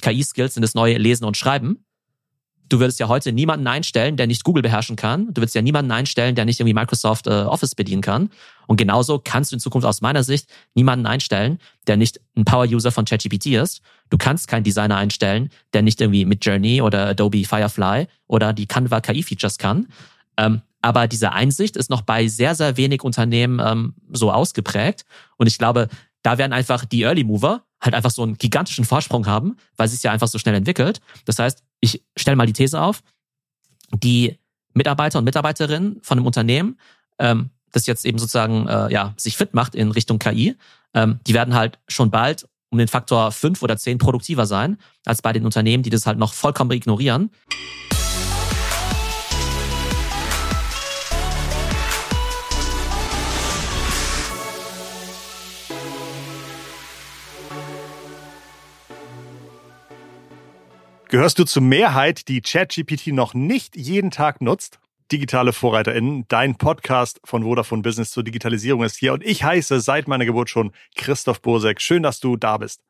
KI-Skills sind das neue Lesen und Schreiben. Du würdest ja heute niemanden einstellen, der nicht Google beherrschen kann. Du würdest ja niemanden einstellen, der nicht irgendwie Microsoft äh, Office bedienen kann. Und genauso kannst du in Zukunft aus meiner Sicht niemanden einstellen, der nicht ein Power-User von ChatGPT ist. Du kannst keinen Designer einstellen, der nicht irgendwie mit Journey oder Adobe Firefly oder die Canva KI-Features kann. Ähm, aber diese Einsicht ist noch bei sehr, sehr wenig Unternehmen ähm, so ausgeprägt. Und ich glaube, da werden einfach die Early Mover halt einfach so einen gigantischen Vorsprung haben, weil es ja einfach so schnell entwickelt. Das heißt, ich stelle mal die These auf, die Mitarbeiter und Mitarbeiterinnen von einem Unternehmen, ähm, das jetzt eben sozusagen äh, ja sich fit macht in Richtung KI, ähm, die werden halt schon bald um den Faktor fünf oder zehn produktiver sein als bei den Unternehmen, die das halt noch vollkommen ignorieren. Gehörst du zur Mehrheit, die ChatGPT noch nicht jeden Tag nutzt? Digitale VorreiterInnen, dein Podcast von Vodafone Business zur Digitalisierung ist hier und ich heiße seit meiner Geburt schon Christoph Bursek. Schön, dass du da bist.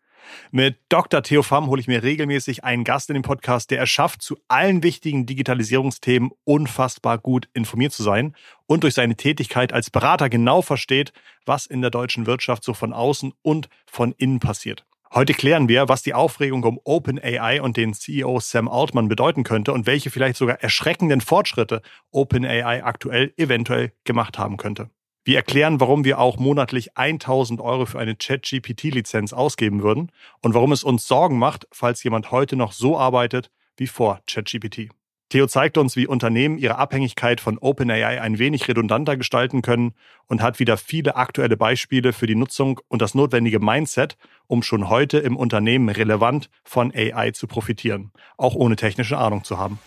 Mit Dr. Theo Pham hole ich mir regelmäßig einen Gast in den Podcast, der es schafft, zu allen wichtigen Digitalisierungsthemen unfassbar gut informiert zu sein und durch seine Tätigkeit als Berater genau versteht, was in der deutschen Wirtschaft so von außen und von innen passiert. Heute klären wir, was die Aufregung um OpenAI und den CEO Sam Altman bedeuten könnte und welche vielleicht sogar erschreckenden Fortschritte OpenAI aktuell eventuell gemacht haben könnte. Wir erklären, warum wir auch monatlich 1000 Euro für eine ChatGPT-Lizenz ausgeben würden und warum es uns Sorgen macht, falls jemand heute noch so arbeitet wie vor ChatGPT. Theo zeigt uns, wie Unternehmen ihre Abhängigkeit von OpenAI ein wenig redundanter gestalten können und hat wieder viele aktuelle Beispiele für die Nutzung und das notwendige Mindset, um schon heute im Unternehmen relevant von AI zu profitieren, auch ohne technische Ahnung zu haben.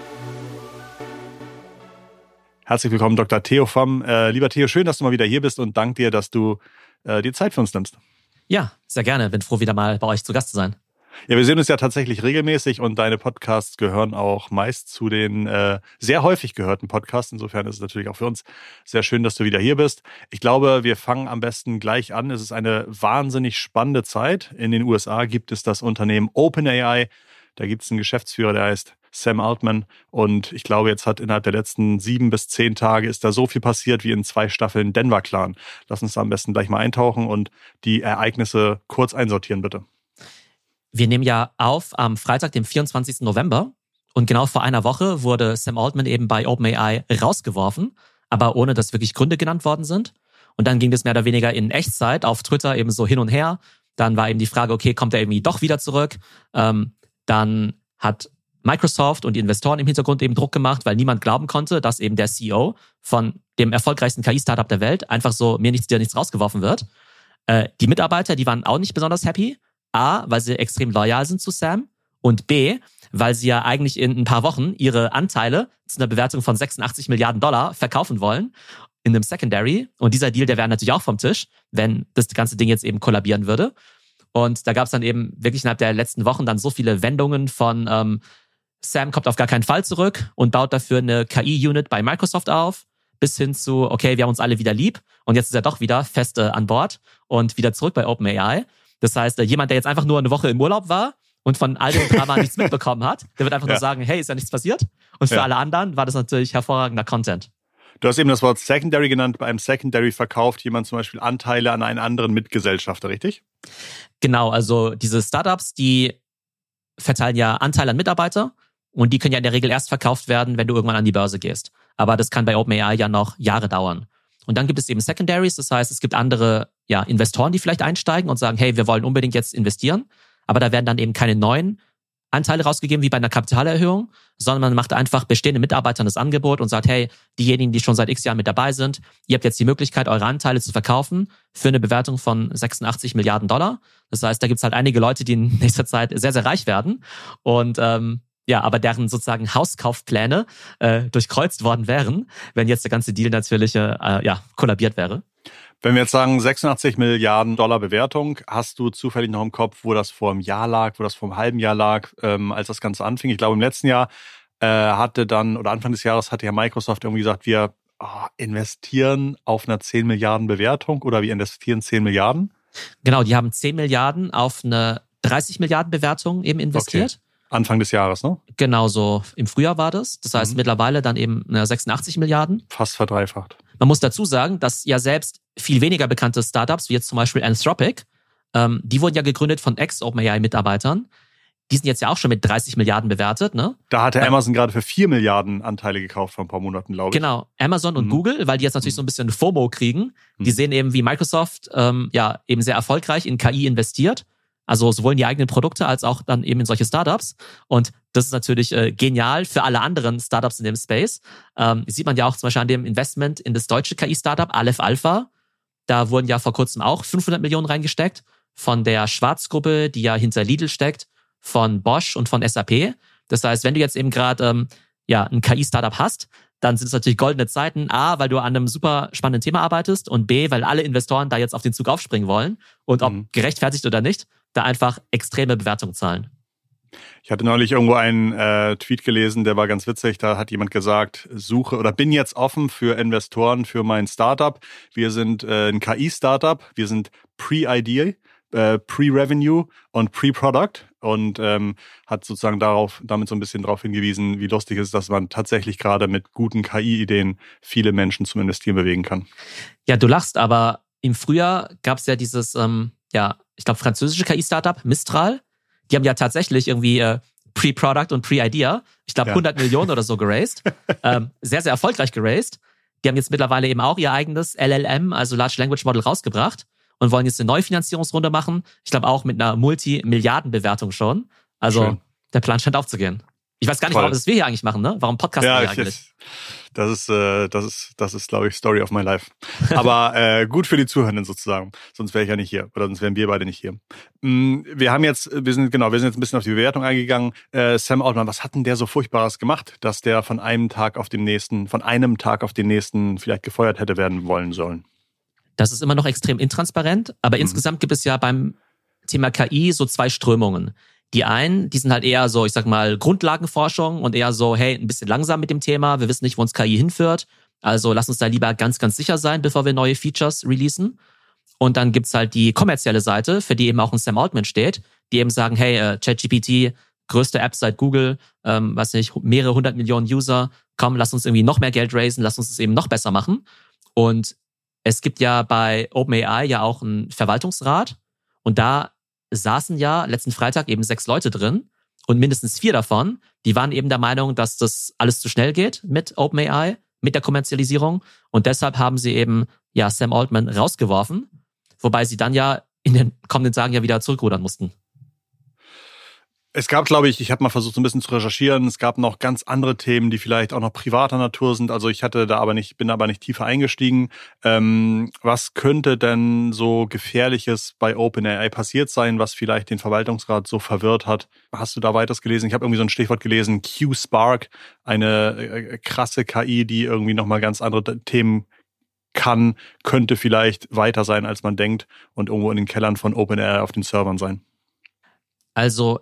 Herzlich willkommen, Dr. Theo Pham. Äh, lieber Theo, schön, dass du mal wieder hier bist und dank dir, dass du äh, dir Zeit für uns nimmst. Ja, sehr gerne. Bin froh, wieder mal bei euch zu Gast zu sein. Ja, wir sehen uns ja tatsächlich regelmäßig und deine Podcasts gehören auch meist zu den äh, sehr häufig gehörten Podcasts. Insofern ist es natürlich auch für uns sehr schön, dass du wieder hier bist. Ich glaube, wir fangen am besten gleich an. Es ist eine wahnsinnig spannende Zeit. In den USA gibt es das Unternehmen OpenAI. Da gibt es einen Geschäftsführer, der heißt Sam Altman. Und ich glaube, jetzt hat innerhalb der letzten sieben bis zehn Tage ist da so viel passiert wie in zwei Staffeln Denver Clan. Lass uns da am besten gleich mal eintauchen und die Ereignisse kurz einsortieren, bitte. Wir nehmen ja auf am Freitag, dem 24. November. Und genau vor einer Woche wurde Sam Altman eben bei OpenAI rausgeworfen, aber ohne dass wirklich Gründe genannt worden sind. Und dann ging das mehr oder weniger in Echtzeit auf Twitter eben so hin und her. Dann war eben die Frage, okay, kommt er irgendwie doch wieder zurück? Ähm, dann hat Microsoft und die Investoren im Hintergrund eben Druck gemacht, weil niemand glauben konnte, dass eben der CEO von dem erfolgreichsten KI-Startup der Welt einfach so mir nichts, dir nichts rausgeworfen wird. Äh, die Mitarbeiter, die waren auch nicht besonders happy. A, weil sie extrem loyal sind zu Sam und B, weil sie ja eigentlich in ein paar Wochen ihre Anteile zu einer Bewertung von 86 Milliarden Dollar verkaufen wollen in einem Secondary. Und dieser Deal, der wäre natürlich auch vom Tisch, wenn das ganze Ding jetzt eben kollabieren würde. Und da gab es dann eben wirklich innerhalb der letzten Wochen dann so viele Wendungen von ähm, Sam kommt auf gar keinen Fall zurück und baut dafür eine KI-Unit bei Microsoft auf, bis hin zu, okay, wir haben uns alle wieder lieb und jetzt ist er doch wieder fest äh, an Bord und wieder zurück bei OpenAI. Das heißt, äh, jemand, der jetzt einfach nur eine Woche im Urlaub war und von all dem Drama nichts mitbekommen hat, der wird einfach ja. nur sagen, hey, ist ja nichts passiert. Und für ja. alle anderen war das natürlich hervorragender Content. Du hast eben das Wort Secondary genannt. Bei einem Secondary verkauft jemand zum Beispiel Anteile an einen anderen Mitgesellschafter, richtig? Genau, also diese Startups, die verteilen ja Anteile an Mitarbeiter und die können ja in der Regel erst verkauft werden, wenn du irgendwann an die Börse gehst. Aber das kann bei OpenAI ja noch Jahre dauern. Und dann gibt es eben Secondaries, das heißt, es gibt andere ja, Investoren, die vielleicht einsteigen und sagen, hey, wir wollen unbedingt jetzt investieren, aber da werden dann eben keine neuen Anteile rausgegeben wie bei einer Kapitalerhöhung, sondern man macht einfach bestehenden Mitarbeitern das Angebot und sagt, hey, diejenigen, die schon seit x Jahren mit dabei sind, ihr habt jetzt die Möglichkeit, eure Anteile zu verkaufen für eine Bewertung von 86 Milliarden Dollar. Das heißt, da gibt es halt einige Leute, die in nächster Zeit sehr, sehr reich werden und ähm, ja, aber deren sozusagen Hauskaufpläne äh, durchkreuzt worden wären, wenn jetzt der ganze Deal natürlich äh, ja, kollabiert wäre. Wenn wir jetzt sagen 86 Milliarden Dollar Bewertung, hast du zufällig noch im Kopf, wo das vor einem Jahr lag, wo das vor einem halben Jahr lag, ähm, als das Ganze anfing? Ich glaube, im letzten Jahr äh, hatte dann, oder Anfang des Jahres hatte ja Microsoft irgendwie gesagt, wir oh, investieren auf einer 10 Milliarden Bewertung oder wir investieren 10 Milliarden. Genau, die haben 10 Milliarden auf eine 30 Milliarden Bewertungen eben investiert. Okay. Anfang des Jahres, ne? Genau so. Im Frühjahr war das. Das heißt mhm. mittlerweile dann eben 86 Milliarden. Fast verdreifacht. Man muss dazu sagen, dass ja selbst viel weniger bekannte Startups, wie jetzt zum Beispiel Anthropic, ähm, die wurden ja gegründet von Ex-OpenAI-Mitarbeitern. Die sind jetzt ja auch schon mit 30 Milliarden bewertet, ne? Da hatte Amazon gerade für 4 Milliarden Anteile gekauft vor ein paar Monaten, glaube ich. Genau. Amazon und mhm. Google, weil die jetzt natürlich mhm. so ein bisschen FOMO kriegen. Die mhm. sehen eben, wie Microsoft ähm, ja eben sehr erfolgreich in KI investiert also sowohl in die eigenen Produkte als auch dann eben in solche Startups. Und das ist natürlich äh, genial für alle anderen Startups in dem Space. Ähm, sieht man ja auch zum Beispiel an dem Investment in das deutsche KI-Startup Aleph Alpha. Da wurden ja vor kurzem auch 500 Millionen reingesteckt von der Schwarzgruppe, die ja hinter Lidl steckt, von Bosch und von SAP. Das heißt, wenn du jetzt eben gerade ähm, ja ein KI-Startup hast, dann sind es natürlich goldene Zeiten. A, weil du an einem super spannenden Thema arbeitest und B, weil alle Investoren da jetzt auf den Zug aufspringen wollen und ob mhm. gerechtfertigt oder nicht, da einfach extreme Bewertungen zahlen. Ich hatte neulich irgendwo einen äh, Tweet gelesen, der war ganz witzig. Da hat jemand gesagt, suche oder bin jetzt offen für Investoren für mein Startup. Wir sind äh, ein KI-Startup, wir sind pre-ID, äh, pre-Revenue und pre-Product und ähm, hat sozusagen darauf, damit so ein bisschen darauf hingewiesen, wie lustig es ist, dass man tatsächlich gerade mit guten KI-Ideen viele Menschen zum Investieren bewegen kann. Ja, du lachst, aber im Frühjahr gab es ja dieses ähm, ja, ich glaube, französische KI-Startup, Mistral. Die haben ja tatsächlich irgendwie äh, Pre-Product und Pre-Idea, ich glaube, ja. 100 Millionen oder so geraced. ähm, sehr, sehr erfolgreich geraced. Die haben jetzt mittlerweile eben auch ihr eigenes LLM, also Large Language Model, rausgebracht und wollen jetzt eine Neufinanzierungsrunde machen. Ich glaube auch mit einer Multimilliardenbewertung schon. Also Schön. der Plan scheint aufzugehen. Ich weiß gar nicht, Toll. warum das wir hier eigentlich machen, ne? Warum podcasten ja, wir eigentlich? Das ist, äh, das ist, das ist, glaube ich, Story of my life. Aber äh, gut für die Zuhörenden sozusagen. Sonst wäre ich ja nicht hier. Oder sonst wären wir beide nicht hier. Mm, wir haben jetzt, wir sind, genau, wir sind jetzt ein bisschen auf die Bewertung eingegangen. Äh, Sam Altman, was hat denn der so Furchtbares gemacht, dass der von einem Tag auf den nächsten, von einem Tag auf den nächsten vielleicht gefeuert hätte werden wollen sollen? Das ist immer noch extrem intransparent, aber mhm. insgesamt gibt es ja beim Thema KI so zwei Strömungen. Die einen, die sind halt eher so, ich sag mal, Grundlagenforschung und eher so, hey, ein bisschen langsam mit dem Thema, wir wissen nicht, wo uns KI hinführt. Also lass uns da lieber ganz, ganz sicher sein, bevor wir neue Features releasen. Und dann gibt's halt die kommerzielle Seite, für die eben auch ein Sam Altman steht, die eben sagen, hey, äh, ChatGPT, größte App seit Google, ähm, weiß nicht, mehrere hundert Millionen User, komm, lass uns irgendwie noch mehr Geld raisen, lass uns es eben noch besser machen. Und es gibt ja bei OpenAI ja auch einen Verwaltungsrat und da saßen ja letzten Freitag eben sechs Leute drin und mindestens vier davon, die waren eben der Meinung, dass das alles zu schnell geht mit OpenAI, mit der Kommerzialisierung und deshalb haben sie eben ja Sam Altman rausgeworfen, wobei sie dann ja in den kommenden Tagen ja wieder zurückrudern mussten. Es gab, glaube ich, ich habe mal versucht, so ein bisschen zu recherchieren. Es gab noch ganz andere Themen, die vielleicht auch noch privater Natur sind. Also ich hatte da aber nicht, bin aber nicht tiefer eingestiegen. Ähm, was könnte denn so Gefährliches bei OpenAI passiert sein, was vielleicht den Verwaltungsrat so verwirrt hat? Hast du da weiteres gelesen? Ich habe irgendwie so ein Stichwort gelesen, Q-Spark, eine äh, krasse KI, die irgendwie nochmal ganz andere Themen kann, könnte vielleicht weiter sein, als man denkt und irgendwo in den Kellern von OpenAI auf den Servern sein. Also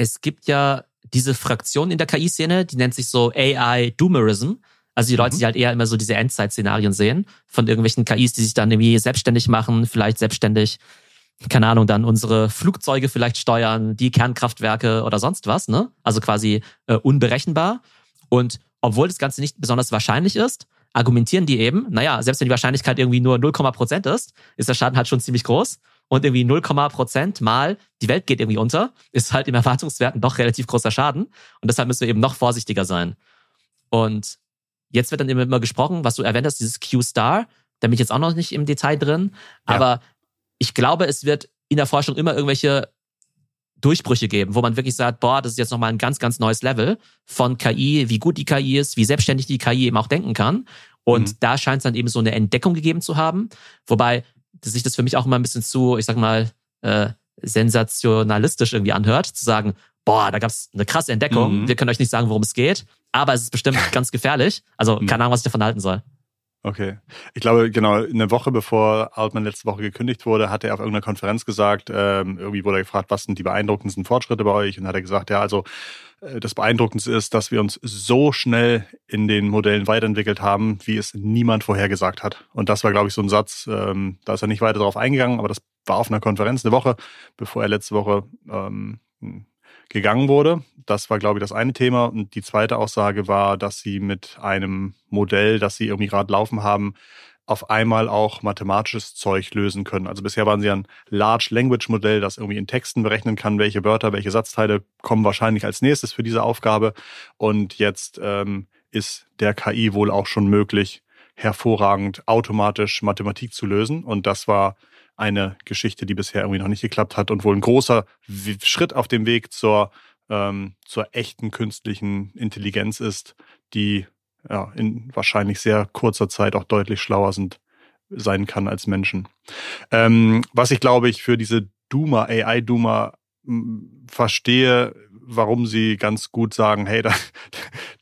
es gibt ja diese Fraktion in der KI-Szene, die nennt sich so AI Doomerism. Also die Leute, mhm. die halt eher immer so diese Endzeit-Szenarien sehen von irgendwelchen KIs, die sich dann irgendwie selbstständig machen, vielleicht selbstständig, keine Ahnung, dann unsere Flugzeuge vielleicht steuern, die Kernkraftwerke oder sonst was, ne? Also quasi äh, unberechenbar. Und obwohl das Ganze nicht besonders wahrscheinlich ist, argumentieren die eben, naja, selbst wenn die Wahrscheinlichkeit irgendwie nur 0, Prozent ist, ist der Schaden halt schon ziemlich groß und irgendwie 0, Prozent mal die Welt geht irgendwie unter, ist halt im Erwartungswerten doch relativ großer Schaden. Und deshalb müssen wir eben noch vorsichtiger sein. Und jetzt wird dann immer gesprochen, was du erwähnt hast, dieses Q-Star. Da bin ich jetzt auch noch nicht im Detail drin. Ja. Aber ich glaube, es wird in der Forschung immer irgendwelche Durchbrüche geben, wo man wirklich sagt, boah, das ist jetzt nochmal ein ganz, ganz neues Level von KI, wie gut die KI ist, wie selbstständig die KI eben auch denken kann. Und mhm. da scheint es dann eben so eine Entdeckung gegeben zu haben. Wobei sich das für mich auch immer ein bisschen zu, ich sag mal, äh, sensationalistisch irgendwie anhört, zu sagen, boah, da gab's eine krasse Entdeckung. Mhm. Wir können euch nicht sagen, worum es geht, aber es ist bestimmt ganz gefährlich. Also mhm. keine Ahnung, was ich davon halten soll. Okay. Ich glaube, genau, eine Woche bevor Altman letzte Woche gekündigt wurde, hat er auf irgendeiner Konferenz gesagt, ähm, irgendwie wurde er gefragt, was sind die beeindruckendsten Fortschritte bei euch? Und hat er gesagt, ja, also das Beeindruckendste ist, dass wir uns so schnell in den Modellen weiterentwickelt haben, wie es niemand vorhergesagt hat. Und das war, glaube ich, so ein Satz, ähm, da ist er nicht weiter darauf eingegangen, aber das war auf einer Konferenz eine Woche, bevor er letzte Woche ähm, gegangen wurde. Das war, glaube ich, das eine Thema. Und die zweite Aussage war, dass sie mit einem Modell, das sie irgendwie gerade laufen haben, auf einmal auch mathematisches Zeug lösen können. Also bisher waren sie ein Large Language Modell, das irgendwie in Texten berechnen kann, welche Wörter, welche Satzteile kommen wahrscheinlich als nächstes für diese Aufgabe. Und jetzt ähm, ist der KI wohl auch schon möglich, hervorragend automatisch Mathematik zu lösen. Und das war eine Geschichte, die bisher irgendwie noch nicht geklappt hat und wohl ein großer Schritt auf dem Weg zur, ähm, zur echten künstlichen Intelligenz ist, die ja, in wahrscheinlich sehr kurzer Zeit auch deutlich schlauer sind, sein kann als Menschen. Ähm, was ich glaube ich für diese Duma, AI Duma verstehe, warum sie ganz gut sagen, hey, da,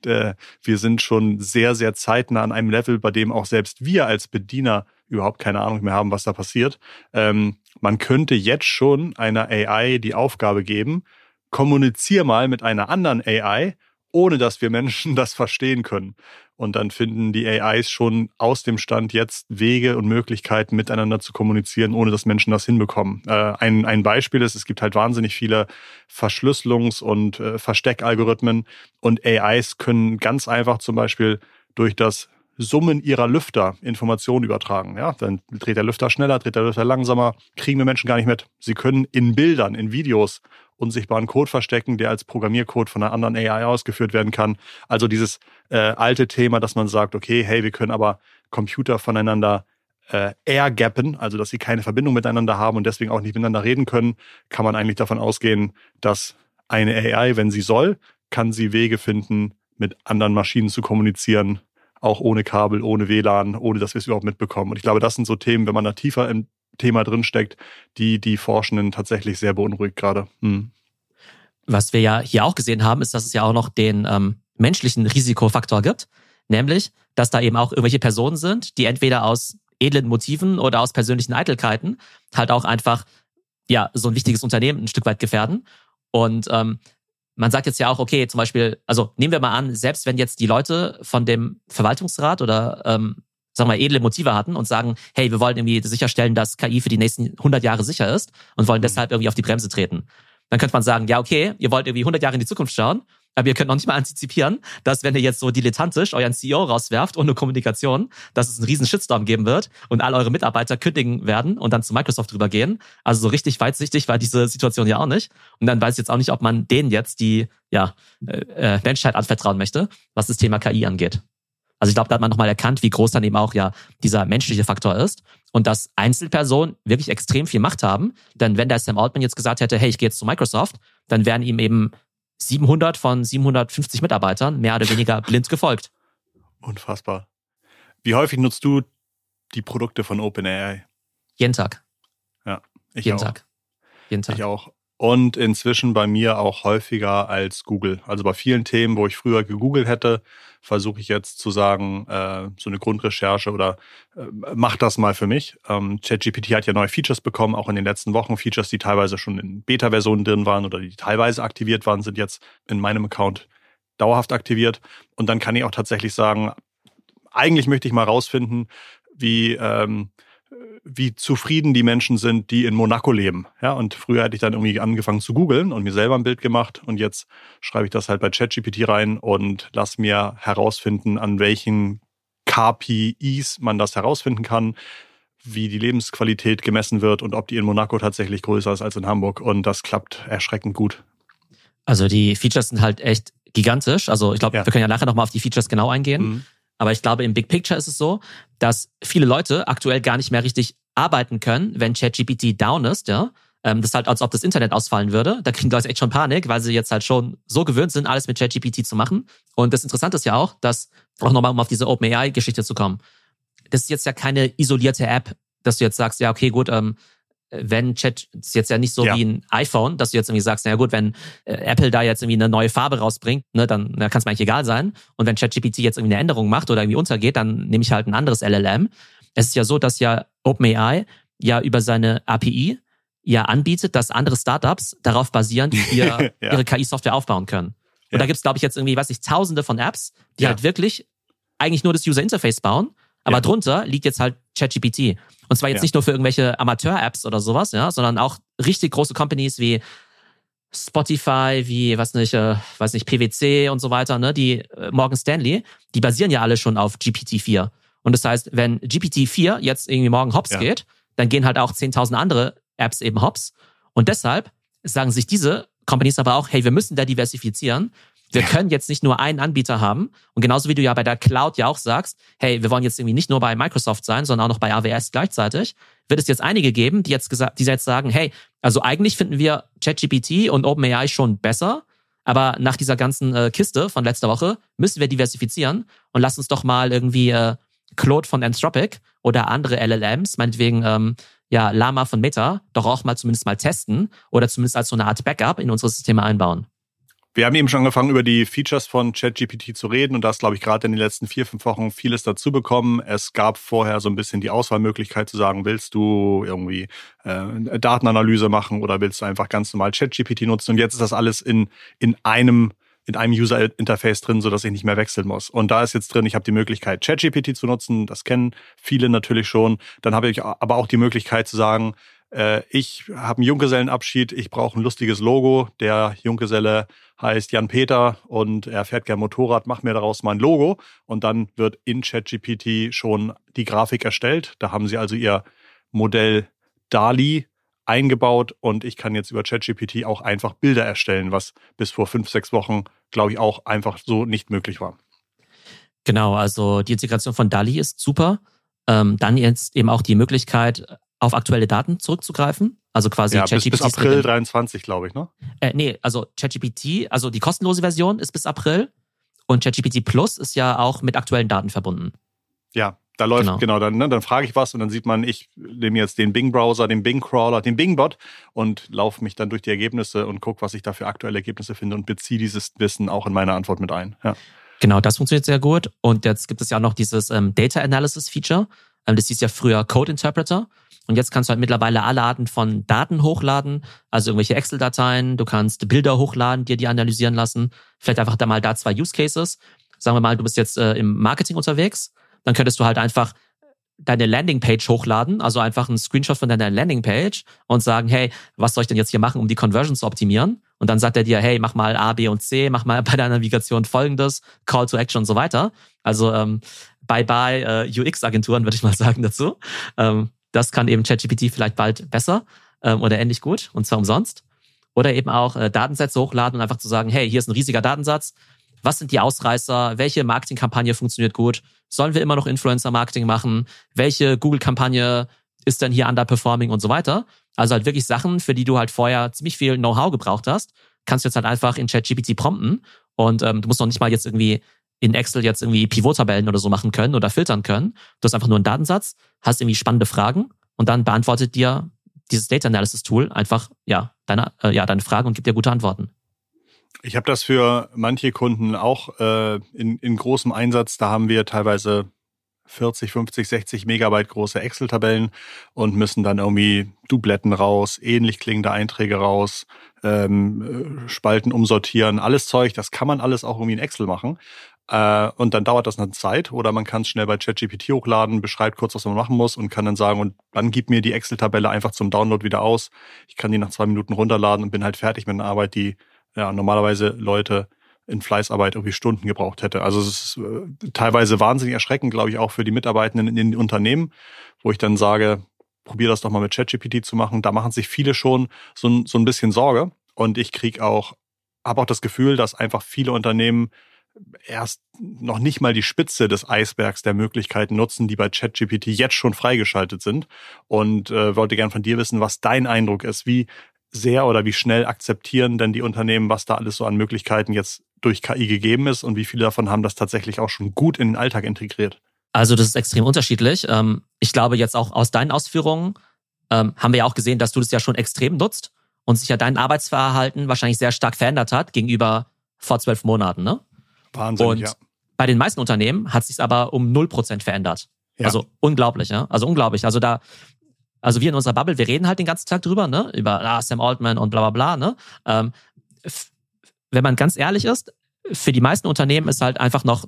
da, wir sind schon sehr, sehr zeitnah an einem Level, bei dem auch selbst wir als Bediener überhaupt keine Ahnung mehr haben, was da passiert. Ähm, man könnte jetzt schon einer AI die Aufgabe geben, kommunizier mal mit einer anderen AI ohne dass wir Menschen das verstehen können. Und dann finden die AIs schon aus dem Stand jetzt Wege und Möglichkeiten, miteinander zu kommunizieren, ohne dass Menschen das hinbekommen. Äh, ein, ein Beispiel ist, es gibt halt wahnsinnig viele Verschlüsselungs- und äh, Versteckalgorithmen und AIs können ganz einfach zum Beispiel durch das Summen ihrer Lüfter Informationen übertragen. Ja, dann dreht der Lüfter schneller, dreht der Lüfter langsamer, kriegen wir Menschen gar nicht mit. Sie können in Bildern, in Videos unsichtbaren Code verstecken, der als Programmiercode von einer anderen AI ausgeführt werden kann. Also dieses äh, alte Thema, dass man sagt, okay, hey, wir können aber Computer voneinander äh, airgappen, also dass sie keine Verbindung miteinander haben und deswegen auch nicht miteinander reden können, kann man eigentlich davon ausgehen, dass eine AI, wenn sie soll, kann sie Wege finden, mit anderen Maschinen zu kommunizieren, auch ohne Kabel, ohne WLAN, ohne dass wir es überhaupt mitbekommen. Und ich glaube, das sind so Themen, wenn man da tiefer im Thema drinsteckt, die die Forschenden tatsächlich sehr beunruhigt gerade. Hm. Was wir ja hier auch gesehen haben, ist, dass es ja auch noch den ähm, menschlichen Risikofaktor gibt, nämlich, dass da eben auch irgendwelche Personen sind, die entweder aus edlen Motiven oder aus persönlichen Eitelkeiten halt auch einfach ja so ein wichtiges Unternehmen ein Stück weit gefährden. Und ähm, man sagt jetzt ja auch, okay, zum Beispiel, also nehmen wir mal an, selbst wenn jetzt die Leute von dem Verwaltungsrat oder ähm, sagen wir, edle Motive hatten und sagen, hey, wir wollen irgendwie sicherstellen, dass KI für die nächsten 100 Jahre sicher ist und wollen mhm. deshalb irgendwie auf die Bremse treten. Dann könnte man sagen, ja, okay, ihr wollt irgendwie 100 Jahre in die Zukunft schauen, aber ihr könnt noch nicht mal antizipieren, dass wenn ihr jetzt so dilettantisch euren CEO rauswerft ohne Kommunikation, dass es einen riesen Shitstorm geben wird und all eure Mitarbeiter kündigen werden und dann zu Microsoft drüber gehen. Also so richtig weitsichtig war diese Situation ja auch nicht. Und dann weiß ich jetzt auch nicht, ob man denen jetzt die ja, äh, äh Menschheit anvertrauen möchte, was das Thema KI angeht. Also ich glaube, da hat man nochmal erkannt, wie groß dann eben auch ja dieser menschliche Faktor ist und dass Einzelpersonen wirklich extrem viel Macht haben. Denn wenn der Sam Altman jetzt gesagt hätte, hey, ich gehe jetzt zu Microsoft, dann wären ihm eben 700 von 750 Mitarbeitern mehr oder weniger blind gefolgt. Unfassbar. Wie häufig nutzt du die Produkte von OpenAI? Jeden Tag. Ja, ich Jeden auch. Tag. Jeden Tag. Ich auch und inzwischen bei mir auch häufiger als Google. Also bei vielen Themen, wo ich früher gegoogelt hätte, versuche ich jetzt zu sagen, äh, so eine Grundrecherche oder äh, mach das mal für mich. Ähm, ChatGPT hat ja neue Features bekommen, auch in den letzten Wochen. Features, die teilweise schon in Beta-Versionen drin waren oder die teilweise aktiviert waren, sind jetzt in meinem Account dauerhaft aktiviert. Und dann kann ich auch tatsächlich sagen, eigentlich möchte ich mal rausfinden, wie ähm, wie zufrieden die Menschen sind, die in Monaco leben. Ja, und früher hätte ich dann irgendwie angefangen zu googeln und mir selber ein Bild gemacht und jetzt schreibe ich das halt bei ChatGPT rein und lass mir herausfinden, an welchen KPIs man das herausfinden kann, wie die Lebensqualität gemessen wird und ob die in Monaco tatsächlich größer ist als in Hamburg und das klappt erschreckend gut. Also die Features sind halt echt gigantisch. Also ich glaube, ja. wir können ja nachher nochmal auf die Features genau eingehen. Mhm. Aber ich glaube, im Big Picture ist es so, dass viele Leute aktuell gar nicht mehr richtig arbeiten können, wenn ChatGPT down ist, ja. Ähm, das ist halt, als ob das Internet ausfallen würde. Da kriegen Leute echt schon Panik, weil sie jetzt halt schon so gewöhnt sind, alles mit ChatGPT zu machen. Und das Interessante ist ja auch, dass, auch nochmal um auf diese OpenAI-Geschichte zu kommen, das ist jetzt ja keine isolierte App, dass du jetzt sagst, ja, okay, gut, ähm, wenn Chat ist jetzt ja nicht so ja. wie ein iPhone, dass du jetzt irgendwie sagst, na gut, wenn äh, Apple da jetzt irgendwie eine neue Farbe rausbringt, ne, dann kann es mir eigentlich egal sein. Und wenn ChatGPT jetzt irgendwie eine Änderung macht oder irgendwie untergeht, dann nehme ich halt ein anderes LLM. Es ist ja so, dass ja OpenAI ja über seine API ja anbietet, dass andere Startups darauf basierend ihr, ja. ihre KI-Software aufbauen können. Und da gibt's glaube ich, jetzt irgendwie, weiß ich, tausende von Apps, die ja. halt wirklich eigentlich nur das User Interface bauen. Aber ja. drunter liegt jetzt halt ChatGPT. Und zwar jetzt ja. nicht nur für irgendwelche Amateur-Apps oder sowas, ja, sondern auch richtig große Companies wie Spotify, wie, was nicht, äh, weiß nicht, PwC und so weiter, ne, die äh, Morgan Stanley, die basieren ja alle schon auf GPT-4. Und das heißt, wenn GPT-4 jetzt irgendwie morgen hops ja. geht, dann gehen halt auch 10.000 andere Apps eben hops. Und deshalb sagen sich diese Companies aber auch, hey, wir müssen da diversifizieren. Wir ja. können jetzt nicht nur einen Anbieter haben. Und genauso wie du ja bei der Cloud ja auch sagst, hey, wir wollen jetzt irgendwie nicht nur bei Microsoft sein, sondern auch noch bei AWS gleichzeitig, wird es jetzt einige geben, die jetzt gesagt, die jetzt sagen, hey, also eigentlich finden wir ChatGPT und OpenAI schon besser, aber nach dieser ganzen äh, Kiste von letzter Woche müssen wir diversifizieren und lass uns doch mal irgendwie äh, Claude von Anthropic oder andere LLMs, meinetwegen ähm, ja Lama von Meta, doch auch mal zumindest mal testen oder zumindest als so eine Art Backup in unsere Systeme einbauen. Wir haben eben schon angefangen, über die Features von ChatGPT zu reden und das, glaube ich, gerade in den letzten vier, fünf Wochen vieles dazu bekommen. Es gab vorher so ein bisschen die Auswahlmöglichkeit zu sagen, willst du irgendwie äh, Datenanalyse machen oder willst du einfach ganz normal ChatGPT nutzen? Und jetzt ist das alles in, in einem in einem User-Interface drin, so dass ich nicht mehr wechseln muss. Und da ist jetzt drin, ich habe die Möglichkeit, ChatGPT zu nutzen. Das kennen viele natürlich schon. Dann habe ich aber auch die Möglichkeit zu sagen, äh, ich habe einen Junggesellenabschied, ich brauche ein lustiges Logo. Der Junggeselle heißt Jan Peter und er fährt gern Motorrad, mach mir daraus mal ein Logo. Und dann wird in ChatGPT schon die Grafik erstellt. Da haben sie also ihr Modell DALI eingebaut und ich kann jetzt über ChatGPT auch einfach Bilder erstellen, was bis vor fünf, sechs Wochen, glaube ich, auch einfach so nicht möglich war. Genau, also die Integration von DALI ist super. Ähm, dann jetzt eben auch die Möglichkeit, auf aktuelle Daten zurückzugreifen. Also quasi ja, ChatGPT. Bis, bis April 23, glaube ich, ne? Äh, nee, also ChatGPT, also die kostenlose Version ist bis April und ChatGPT Plus ist ja auch mit aktuellen Daten verbunden. Ja, da läuft, genau, genau dann, ne, dann frage ich was und dann sieht man, ich nehme jetzt den Bing-Browser, den Bing-Crawler, den Bing-Bot und laufe mich dann durch die Ergebnisse und gucke, was ich da für aktuelle Ergebnisse finde und beziehe dieses Wissen auch in meine Antwort mit ein. Ja. Genau, das funktioniert sehr gut. Und jetzt gibt es ja auch noch dieses ähm, Data Analysis Feature. Ähm, das hieß ja früher Code Interpreter. Und jetzt kannst du halt mittlerweile alle Arten von Daten hochladen, also irgendwelche Excel-Dateien, du kannst Bilder hochladen, dir die analysieren lassen. Vielleicht einfach da mal da zwei Use Cases. Sagen wir mal, du bist jetzt äh, im Marketing unterwegs, dann könntest du halt einfach deine Landingpage hochladen, also einfach einen Screenshot von deiner Landingpage und sagen, hey, was soll ich denn jetzt hier machen, um die Conversion zu optimieren? Und dann sagt er dir, hey, mach mal A, B und C, mach mal bei deiner Navigation folgendes, Call to Action und so weiter. Also ähm, bye-bye äh, UX-Agenturen, würde ich mal sagen dazu. Ähm, das kann eben ChatGPT vielleicht bald besser ähm, oder ähnlich gut und zwar umsonst. Oder eben auch äh, Datensätze hochladen und einfach zu sagen, hey, hier ist ein riesiger Datensatz. Was sind die Ausreißer? Welche Marketingkampagne funktioniert gut? Sollen wir immer noch Influencer-Marketing machen? Welche Google-Kampagne ist denn hier underperforming und so weiter? Also halt wirklich Sachen, für die du halt vorher ziemlich viel Know-how gebraucht hast, kannst du jetzt halt einfach in ChatGPT prompten und ähm, du musst noch nicht mal jetzt irgendwie in Excel jetzt irgendwie Pivot-Tabellen oder so machen können oder filtern können. Du hast einfach nur einen Datensatz, hast irgendwie spannende Fragen und dann beantwortet dir dieses Data Analysis Tool einfach ja deine äh, ja deine Fragen und gibt dir gute Antworten. Ich habe das für manche Kunden auch äh, in, in großem Einsatz. Da haben wir teilweise 40, 50, 60 Megabyte große Excel-Tabellen und müssen dann irgendwie Dubletten raus, ähnlich klingende Einträge raus, ähm, äh, Spalten umsortieren, alles Zeug. Das kann man alles auch irgendwie in Excel machen. Äh, und dann dauert das eine Zeit oder man kann es schnell bei ChatGPT hochladen, beschreibt kurz, was man machen muss und kann dann sagen, und dann gib mir die Excel-Tabelle einfach zum Download wieder aus. Ich kann die nach zwei Minuten runterladen und bin halt fertig mit einer Arbeit, die ja normalerweise Leute in Fleißarbeit irgendwie Stunden gebraucht hätte. Also es ist äh, teilweise wahnsinnig erschreckend, glaube ich, auch für die Mitarbeitenden in den Unternehmen, wo ich dann sage, probier das doch mal mit ChatGPT zu machen. Da machen sich viele schon so, so ein bisschen Sorge. Und ich krieg auch, habe auch das Gefühl, dass einfach viele Unternehmen erst noch nicht mal die Spitze des Eisbergs der Möglichkeiten nutzen, die bei ChatGPT jetzt schon freigeschaltet sind. Und äh, wollte gern von dir wissen, was dein Eindruck ist. Wie sehr oder wie schnell akzeptieren denn die Unternehmen, was da alles so an Möglichkeiten jetzt durch KI gegeben ist und wie viele davon haben das tatsächlich auch schon gut in den Alltag integriert? Also das ist extrem unterschiedlich. Ähm, ich glaube jetzt auch aus deinen Ausführungen ähm, haben wir ja auch gesehen, dass du das ja schon extrem nutzt und sich ja dein Arbeitsverhalten wahrscheinlich sehr stark verändert hat gegenüber vor zwölf Monaten, ne? Wahnsinn, und ja. bei den meisten Unternehmen hat sich aber um 0% verändert. Ja. Also unglaublich, ja. Also unglaublich. Also da, also wir in unserer Bubble, wir reden halt den ganzen Tag drüber, ne? Über ah, Sam Altman und bla bla bla, ne? Ähm, wenn man ganz ehrlich ist, für die meisten Unternehmen ist halt einfach noch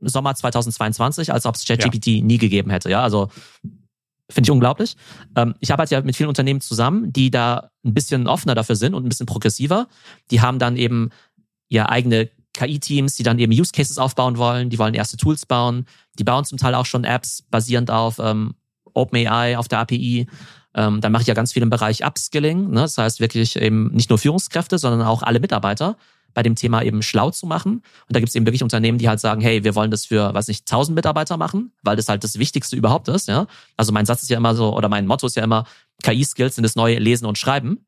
Sommer 2022, als ob es ChatGPT ja. nie gegeben hätte. Ja, also finde ich unglaublich. Ähm, ich arbeite ja mit vielen Unternehmen zusammen, die da ein bisschen offener dafür sind und ein bisschen progressiver. Die haben dann eben ja eigene KI-Teams, die dann eben Use Cases aufbauen wollen, die wollen erste Tools bauen, die bauen zum Teil auch schon Apps basierend auf ähm, OpenAI, auf der API. Ähm, dann mache ich ja ganz viel im Bereich Upskilling. Ne? Das heißt wirklich eben nicht nur Führungskräfte, sondern auch alle Mitarbeiter bei dem Thema eben schlau zu machen. Und da gibt es eben wirklich Unternehmen, die halt sagen, hey, wir wollen das für, weiß nicht, 1000 Mitarbeiter machen, weil das halt das Wichtigste überhaupt ist. Ja? Also mein Satz ist ja immer so, oder mein Motto ist ja immer, KI-Skills sind das neue Lesen und Schreiben.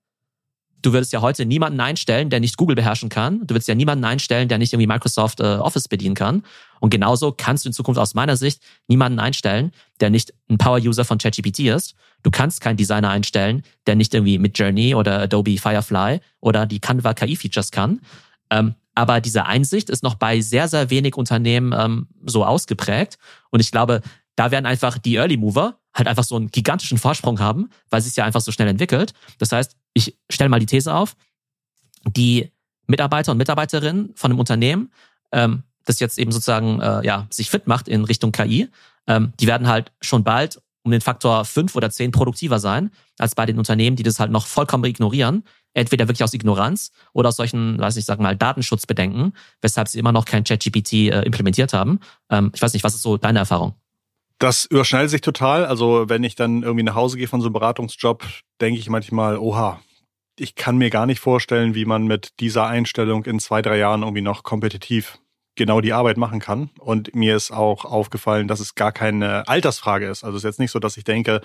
Du würdest ja heute niemanden einstellen, der nicht Google beherrschen kann. Du würdest ja niemanden einstellen, der nicht irgendwie Microsoft äh, Office bedienen kann. Und genauso kannst du in Zukunft aus meiner Sicht niemanden einstellen, der nicht ein Power-User von ChatGPT ist. Du kannst keinen Designer einstellen, der nicht irgendwie mit Journey oder Adobe Firefly oder die Canva KI-Features kann. Ähm, aber diese Einsicht ist noch bei sehr, sehr wenig Unternehmen ähm, so ausgeprägt. Und ich glaube, da werden einfach die Early Mover halt einfach so einen gigantischen Vorsprung haben, weil es ja einfach so schnell entwickelt. Das heißt, ich stelle mal die These auf, die Mitarbeiter und Mitarbeiterinnen von einem Unternehmen, ähm, das jetzt eben sozusagen äh, ja sich fit macht in Richtung KI, ähm, die werden halt schon bald um den Faktor fünf oder zehn produktiver sein, als bei den Unternehmen, die das halt noch vollkommen ignorieren. Entweder wirklich aus Ignoranz oder aus solchen, weiß ich, sag mal, Datenschutzbedenken, weshalb sie immer noch kein ChatGPT äh, implementiert haben. Ähm, ich weiß nicht, was ist so deine Erfahrung? Das überschneidet sich total. Also wenn ich dann irgendwie nach Hause gehe von so einem Beratungsjob, denke ich manchmal, oha, ich kann mir gar nicht vorstellen, wie man mit dieser Einstellung in zwei, drei Jahren irgendwie noch kompetitiv genau die Arbeit machen kann. Und mir ist auch aufgefallen, dass es gar keine Altersfrage ist. Also es ist jetzt nicht so, dass ich denke,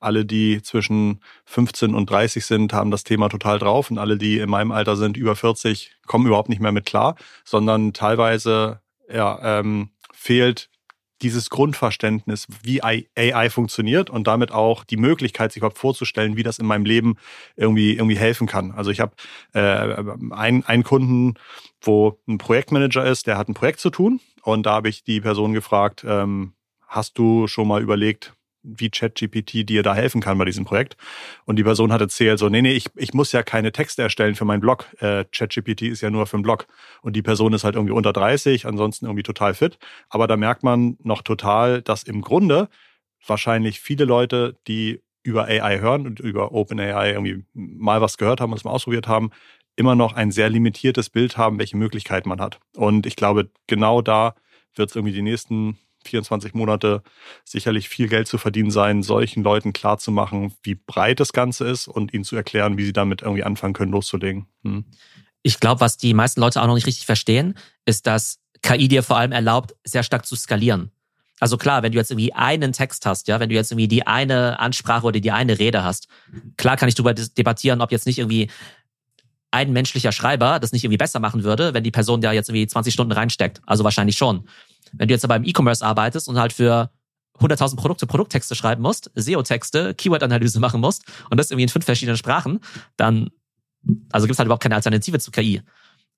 alle, die zwischen 15 und 30 sind, haben das Thema total drauf und alle, die in meinem Alter sind, über 40, kommen überhaupt nicht mehr mit klar, sondern teilweise ja, ähm, fehlt dieses Grundverständnis, wie AI funktioniert und damit auch die Möglichkeit, sich überhaupt vorzustellen, wie das in meinem Leben irgendwie irgendwie helfen kann. Also ich habe äh, einen, einen Kunden, wo ein Projektmanager ist, der hat ein Projekt zu tun und da habe ich die Person gefragt, ähm, hast du schon mal überlegt, wie ChatGPT dir da helfen kann bei diesem Projekt. Und die Person hat erzählt, so, nee, nee, ich, ich muss ja keine Texte erstellen für meinen Blog. Äh, ChatGPT ist ja nur für einen Blog. Und die Person ist halt irgendwie unter 30, ansonsten irgendwie total fit. Aber da merkt man noch total, dass im Grunde wahrscheinlich viele Leute, die über AI hören und über OpenAI irgendwie mal was gehört haben und es mal ausprobiert haben, immer noch ein sehr limitiertes Bild haben, welche Möglichkeiten man hat. Und ich glaube, genau da wird es irgendwie die nächsten 24 Monate sicherlich viel Geld zu verdienen sein, solchen Leuten klarzumachen, wie breit das Ganze ist und ihnen zu erklären, wie sie damit irgendwie anfangen können, loszulegen. Hm. Ich glaube, was die meisten Leute auch noch nicht richtig verstehen, ist, dass KI dir vor allem erlaubt, sehr stark zu skalieren. Also klar, wenn du jetzt irgendwie einen Text hast, ja, wenn du jetzt irgendwie die eine Ansprache oder die eine Rede hast, klar kann ich darüber debattieren, ob jetzt nicht irgendwie ein menschlicher Schreiber das nicht irgendwie besser machen würde, wenn die Person da jetzt irgendwie 20 Stunden reinsteckt. Also wahrscheinlich schon. Wenn du jetzt aber im E-Commerce arbeitest und halt für 100.000 Produkte Produkttexte schreiben musst, SEO-Texte, Keyword-Analyse machen musst und das irgendwie in fünf verschiedenen Sprachen, dann, also gibt es halt überhaupt keine Alternative zu KI.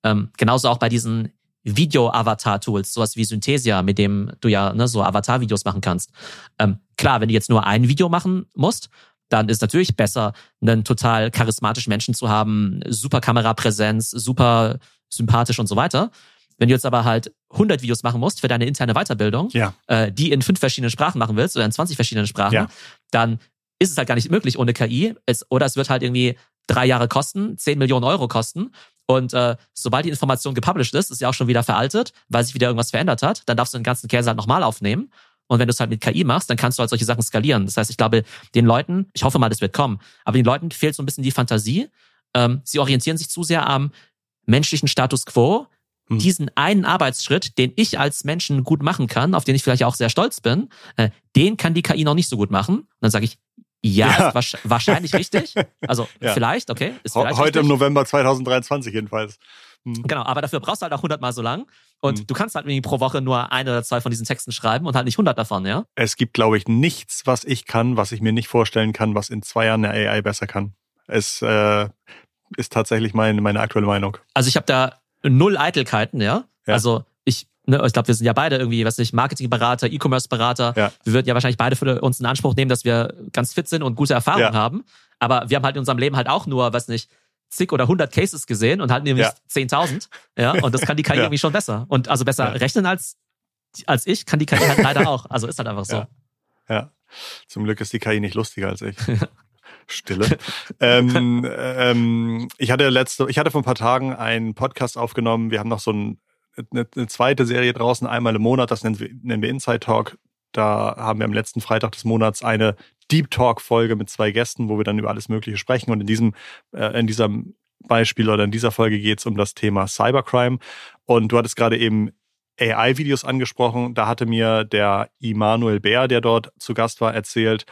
Ähm, genauso auch bei diesen Video-Avatar-Tools, sowas wie Synthesia, mit dem du ja ne, so Avatar-Videos machen kannst. Ähm, klar, wenn du jetzt nur ein Video machen musst, dann ist natürlich besser, einen total charismatischen Menschen zu haben, super Kamerapräsenz, super sympathisch und so weiter. Wenn du jetzt aber halt 100 Videos machen musst für deine interne Weiterbildung, ja. äh, die in fünf verschiedenen Sprachen machen willst oder in 20 verschiedenen Sprachen, ja. dann ist es halt gar nicht möglich ohne KI. Es, oder es wird halt irgendwie drei Jahre kosten, 10 Millionen Euro kosten. Und äh, sobald die Information gepublished ist, ist ja auch schon wieder veraltet, weil sich wieder irgendwas verändert hat. Dann darfst du den ganzen Käse halt nochmal aufnehmen. Und wenn du es halt mit KI machst, dann kannst du halt solche Sachen skalieren. Das heißt, ich glaube, den Leuten, ich hoffe mal, das wird kommen, aber den Leuten fehlt so ein bisschen die Fantasie. Ähm, sie orientieren sich zu sehr am menschlichen Status quo, hm. diesen einen Arbeitsschritt, den ich als Menschen gut machen kann, auf den ich vielleicht auch sehr stolz bin, äh, den kann die KI noch nicht so gut machen. Und dann sage ich, ja, ja. Wahrscheinlich richtig. Also ja. vielleicht, okay. Vielleicht Heute richtig. im November 2023 jedenfalls. Hm. Genau, aber dafür brauchst du halt auch hundertmal so lang. Und hm. du kannst halt pro Woche nur ein oder zwei von diesen Texten schreiben und halt nicht hundert davon, ja? Es gibt, glaube ich, nichts, was ich kann, was ich mir nicht vorstellen kann, was in zwei Jahren eine AI besser kann. Es äh, ist tatsächlich mein, meine aktuelle Meinung. Also ich habe da null Eitelkeiten, ja? ja. Also ich Ne, ich glaube, wir sind ja beide irgendwie, was nicht, Marketingberater, E-Commerce-Berater. Ja. Wir würden ja wahrscheinlich beide für uns in Anspruch nehmen, dass wir ganz fit sind und gute Erfahrungen ja. haben. Aber wir haben halt in unserem Leben halt auch nur, was nicht, zig oder hundert Cases gesehen und hat nämlich Ja. 10.000. Ja, und das kann die KI irgendwie schon besser. Und also besser rechnen als, als ich, kann die KI halt leider auch. Also ist halt einfach so. Ja. Ja. Zum Glück ist die KI nicht lustiger als ich. Stille. ähm, ähm, ich hatte letzte, ich hatte vor ein paar Tagen einen Podcast aufgenommen. Wir haben noch so ein, eine, zweite Serie draußen, einmal im Monat, das nennen wir, nennen wir Inside Talk. Da haben wir am letzten Freitag des Monats eine Deep Talk Folge mit zwei Gästen, wo wir dann über alles Mögliche sprechen. Und in diesem, äh, in diesem Beispiel oder in dieser Folge geht es um das Thema Cybercrime. Und du hattest gerade eben AI-Videos angesprochen. Da hatte mir der Immanuel Bär, der dort zu Gast war, erzählt,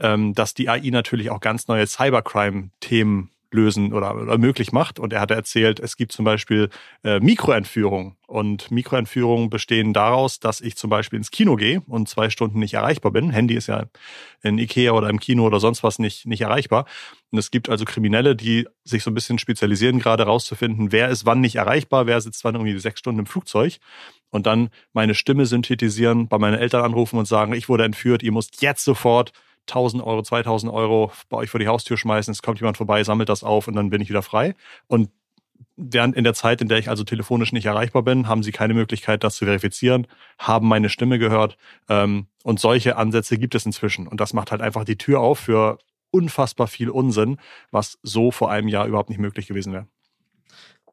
dass die AI natürlich auch ganz neue Cybercrime-Themen lösen oder, oder möglich macht. Und er hatte erzählt, es gibt zum Beispiel äh, Mikroentführungen. Und Mikroentführungen bestehen daraus, dass ich zum Beispiel ins Kino gehe und zwei Stunden nicht erreichbar bin. Handy ist ja in Ikea oder im Kino oder sonst was nicht, nicht erreichbar. Und es gibt also Kriminelle, die sich so ein bisschen spezialisieren, gerade rauszufinden, wer ist wann nicht erreichbar, wer sitzt wann irgendwie sechs Stunden im Flugzeug und dann meine Stimme synthetisieren, bei meinen Eltern anrufen und sagen, ich wurde entführt, ihr müsst jetzt sofort 1000 Euro, 2000 Euro bei euch vor die Haustür schmeißen, es kommt jemand vorbei, sammelt das auf und dann bin ich wieder frei. Und während in der Zeit, in der ich also telefonisch nicht erreichbar bin, haben sie keine Möglichkeit, das zu verifizieren, haben meine Stimme gehört. Ähm, und solche Ansätze gibt es inzwischen. Und das macht halt einfach die Tür auf für unfassbar viel Unsinn, was so vor einem Jahr überhaupt nicht möglich gewesen wäre.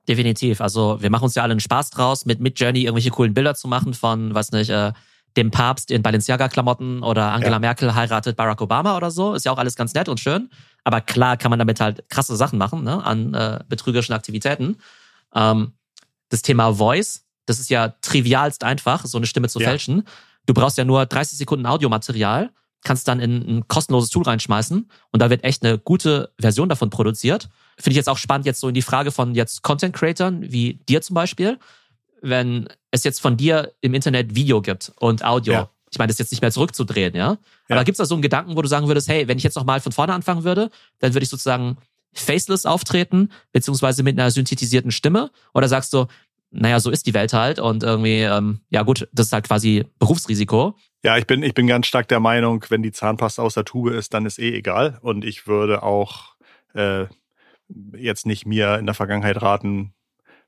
Definitiv. Also wir machen uns ja alle einen Spaß draus, mit Mid Journey irgendwelche coolen Bilder zu machen von, weiß nicht, äh, dem Papst in Balenciaga-Klamotten oder Angela Ja. Merkel heiratet Barack Obama oder so. Ist ja auch alles ganz nett und schön. Aber klar kann man damit halt krasse Sachen machen, ne, an äh, betrügerischen Aktivitäten. Ähm, das Thema Voice, das ist ja trivialst einfach, so eine Stimme zu Ja. fälschen. Du brauchst ja nur 30 Sekunden Audiomaterial, kannst dann in ein kostenloses Tool reinschmeißen und da wird echt eine gute Version davon produziert. Finde ich jetzt auch spannend, jetzt so in die Frage von jetzt Content Creatern, wie dir zum Beispiel, wenn es jetzt von dir im Internet Video gibt und Audio. Ja. Ich meine, das ist jetzt nicht mehr zurückzudrehen, ja. Ja. Aber gibt es da so einen Gedanken, wo du sagen würdest, hey, wenn ich jetzt nochmal von vorne anfangen würde, dann würde ich sozusagen faceless auftreten, beziehungsweise mit einer synthetisierten Stimme? Oder sagst du, naja, so ist die Welt halt und irgendwie, ähm, ja gut, das ist halt quasi Berufsrisiko. Ja, ich bin, ich bin ganz stark der Meinung, wenn die Zahnpasta aus der Tube ist, dann ist eh egal. Und ich würde auch äh, jetzt nicht mir in der Vergangenheit raten,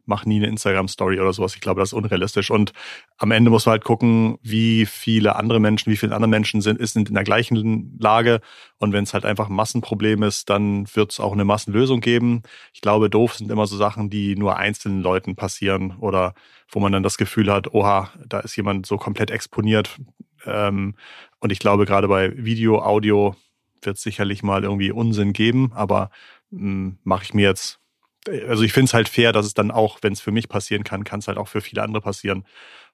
mach nie eine Instagram-Story oder sowas. Ich glaube, das ist unrealistisch. Und am Ende muss man halt gucken, wie viele andere Menschen, wie viele andere Menschen sind, sind in der gleichen Lage. Und wenn es halt einfach ein Massenproblem ist, dann wird es auch eine Massenlösung geben. Ich glaube, doof sind immer so Sachen, die nur einzelnen Leuten passieren oder wo man dann das Gefühl hat, oha, da ist jemand so komplett exponiert. Ähm, und ich glaube, gerade bei Video, Audio wird es sicherlich mal irgendwie Unsinn geben, aber mache ich mir jetzt also ich finde es halt fair, dass es dann auch, wenn es für mich passieren kann, kann es halt auch für viele andere passieren.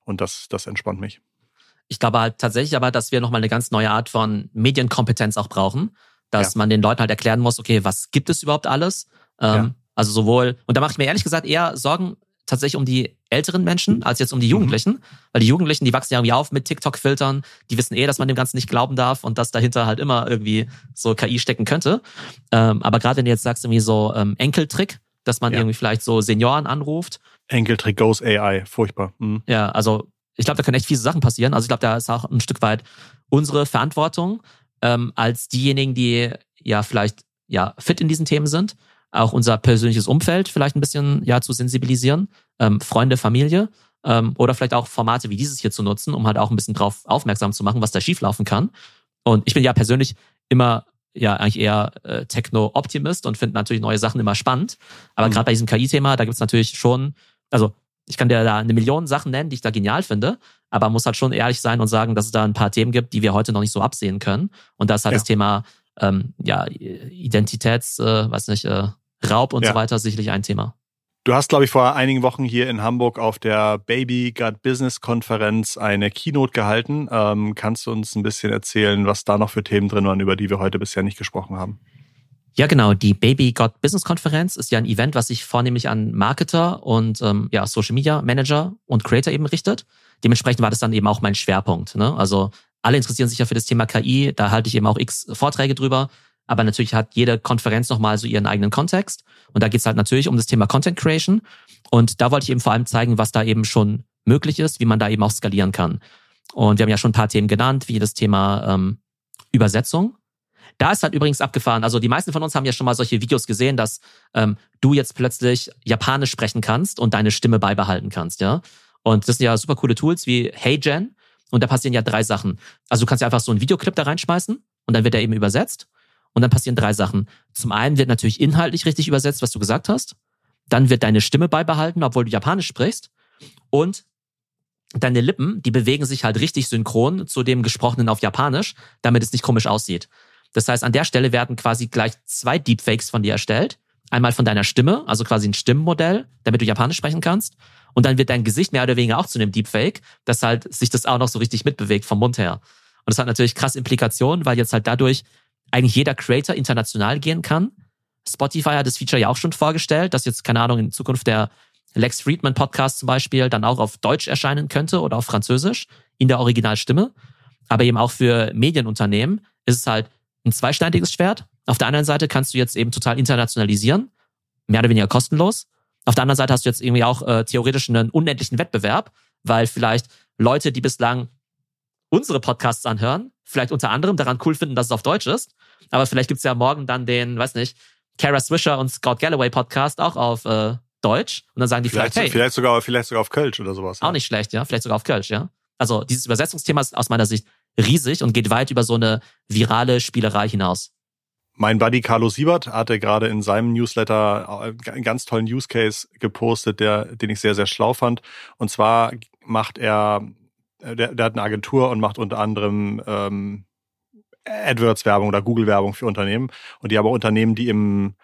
Und das, das entspannt mich. Ich glaube halt tatsächlich aber, dass wir nochmal eine ganz neue Art von Medienkompetenz auch brauchen, dass Ja. man den Leuten halt erklären muss, okay, was gibt es überhaupt alles? Ähm, Ja. Also sowohl, und da mache ich mir ehrlich gesagt eher Sorgen tatsächlich um die älteren Menschen als jetzt um die Jugendlichen, weil die Jugendlichen, die wachsen ja irgendwie auf mit TikTok-Filtern, die wissen eh, dass man dem Ganzen nicht glauben darf und dass dahinter halt immer irgendwie so KI stecken könnte. Ähm, aber gerade wenn du jetzt sagst, irgendwie so ähm, Enkeltrick, dass man Ja. irgendwie vielleicht so Senioren anruft, Enkeltrick Goes AI, furchtbar. Mhm. ja, also ich glaube, da können echt fiese Sachen passieren. Also ich glaube, da ist auch ein Stück weit unsere Verantwortung ähm, als diejenigen, die ja vielleicht ja fit in diesen Themen sind, auch unser persönliches Umfeld vielleicht ein bisschen ja zu sensibilisieren, ähm, Freunde, Familie ähm, oder vielleicht auch Formate wie dieses hier zu nutzen, um halt auch ein bisschen drauf aufmerksam zu machen, was da schieflaufen kann. Und ich bin ja persönlich immer ja eigentlich eher äh, Techno-Optimist und finde natürlich neue Sachen immer spannend. Aber Mhm. gerade bei diesem KI-Thema, da gibt's natürlich schon, also ich kann dir da eine Million Sachen nennen, die ich da genial finde, aber muss halt schon ehrlich sein und sagen, dass es da ein paar Themen gibt, die wir heute noch nicht so absehen können. Und da ist halt Ja. das Thema ähm, ja, Identitäts, äh, weiß nicht, äh, Raub und Ja. so weiter sicherlich ein Thema. Du hast, glaube ich, vor einigen Wochen hier in Hamburg auf der Baby Got Business Konferenz eine Keynote gehalten. Ähm, kannst du uns ein bisschen erzählen, was da noch für Themen drin waren, über die wir heute bisher nicht gesprochen haben? Ja, genau. Die Baby Got Business Konferenz ist ja ein Event, was sich vornehmlich an Marketer und ähm, ja, Social Media Manager und Creator eben richtet. Dementsprechend war das dann eben auch mein Schwerpunkt. Ne? Also alle interessieren sich ja für das Thema KI, da halte ich eben auch x Vorträge drüber. Aber natürlich hat jede Konferenz nochmal so ihren eigenen Kontext. Und da geht's halt natürlich um das Thema Content Creation. Und da wollte ich eben vor allem zeigen, was da eben schon möglich ist, wie man da eben auch skalieren kann. Und wir haben ja schon ein paar Themen genannt, wie das Thema ähm, Übersetzung. Da ist halt übrigens abgefahren. Also die meisten von uns haben ja schon mal solche Videos gesehen, dass ähm, du jetzt plötzlich Japanisch sprechen kannst und deine Stimme beibehalten kannst, ja. Und das sind ja super coole Tools wie HeyGen. Und da passieren ja drei Sachen. Also du kannst ja einfach so einen Videoclip da reinschmeißen und dann wird er eben übersetzt. Und dann passieren drei Sachen. Zum einen wird natürlich inhaltlich richtig übersetzt, was du gesagt hast. Dann wird deine Stimme beibehalten, obwohl du Japanisch sprichst. Und deine Lippen, die bewegen sich halt richtig synchron zu dem Gesprochenen auf Japanisch, damit es nicht komisch aussieht. Das heißt, an der Stelle werden quasi gleich zwei Deepfakes von dir erstellt. Einmal von deiner Stimme, also quasi ein Stimmmodell, damit du Japanisch sprechen kannst. Und dann wird dein Gesicht mehr oder weniger auch zu einem Deepfake, dass halt sich das auch noch so richtig mitbewegt vom Mund her. Und das hat natürlich krass Implikationen, weil jetzt halt dadurch eigentlich jeder Creator international gehen kann. Spotify hat das Feature ja auch schon vorgestellt, dass jetzt, keine Ahnung, in Zukunft der Lex Friedman Podcast zum Beispiel dann auch auf Deutsch erscheinen könnte oder auf Französisch in der Originalstimme. Aber eben auch für Medienunternehmen ist es halt ein zweischneidiges Schwert. Auf der anderen Seite kannst du jetzt eben total internationalisieren, mehr oder weniger kostenlos. Auf der anderen Seite hast du jetzt irgendwie auch äh, theoretisch einen unendlichen Wettbewerb, weil vielleicht Leute, die bislang unsere Podcasts anhören, vielleicht unter anderem daran cool finden, dass es auf Deutsch ist. Aber vielleicht gibt's ja morgen dann den, weiß nicht, Kara Swisher und Scott Galloway Podcast auch auf äh, Deutsch. Und dann sagen die vielleicht, vielleicht, hey, vielleicht sogar, vielleicht sogar auf Kölsch oder sowas. Auch ja. nicht schlecht, ja. Vielleicht sogar auf Kölsch, ja. Also dieses Übersetzungsthema ist aus meiner Sicht riesig und geht weit über so eine virale Spielerei hinaus. Mein Buddy Carlo Siebert hatte gerade in seinem Newsletter einen ganz tollen Use Case gepostet, der, den ich sehr, sehr schlau fand. Und zwar macht er, der, der hat eine Agentur und macht unter anderem ähm, AdWords-Werbung oder Google-Werbung für Unternehmen. Und die haben Unternehmen, die im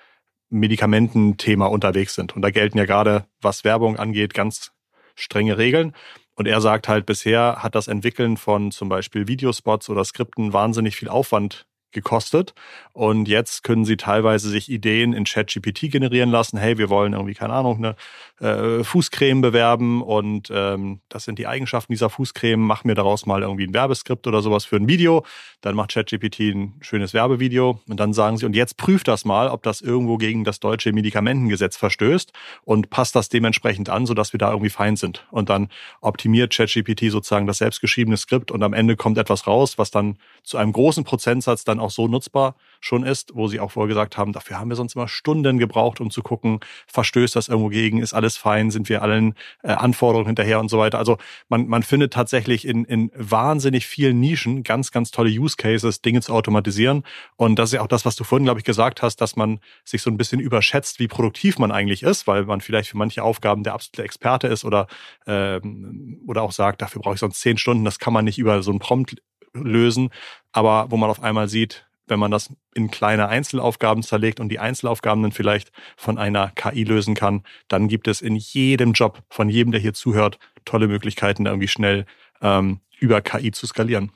Medikamententhema unterwegs sind. Und da gelten ja gerade, was Werbung angeht, ganz strenge Regeln. Und er sagt halt, bisher hat das Entwickeln von zum Beispiel Videospots oder Skripten wahnsinnig viel Aufwand gekostet. Und jetzt können sie teilweise sich Ideen in ChatGPT generieren lassen. Hey, wir wollen irgendwie, keine Ahnung, eine äh, Fußcreme bewerben und ähm, das sind die Eigenschaften dieser Fußcreme. Mach mir daraus mal irgendwie ein Werbeskript oder sowas für ein Video. Dann macht ChatGPT ein schönes Werbevideo und dann sagen sie, und jetzt prüft das mal, ob das irgendwo gegen das deutsche Medikamentengesetz verstößt und passt das dementsprechend an, sodass wir da irgendwie fein sind. Und dann optimiert ChatGPT sozusagen das selbstgeschriebene Skript und am Ende kommt etwas raus, was dann zu einem großen Prozentsatz dann auch so nutzbar schon ist, wo sie auch vorher gesagt haben, dafür haben wir sonst immer Stunden gebraucht, um zu gucken, verstößt das irgendwo gegen, ist alles fein, sind wir allen äh, Anforderungen hinterher und so weiter. Also man, man findet tatsächlich in, in wahnsinnig vielen Nischen ganz, ganz tolle Use Cases, Dinge zu automatisieren. Und das ist ja auch das, was du vorhin, glaube ich, gesagt hast, dass man sich so ein bisschen überschätzt, wie produktiv man eigentlich ist, weil man vielleicht für manche Aufgaben der absolute Experte ist oder, ähm, oder auch sagt, dafür brauche ich sonst zehn Stunden, das kann man nicht über so ein Prompt lösen, aber wo man auf einmal sieht, wenn man das in kleine Einzelaufgaben zerlegt und die Einzelaufgaben dann vielleicht von einer KI lösen kann, dann gibt es in jedem Job von jedem, der hier zuhört, tolle Möglichkeiten, irgendwie schnell ähm, über KI zu skalieren.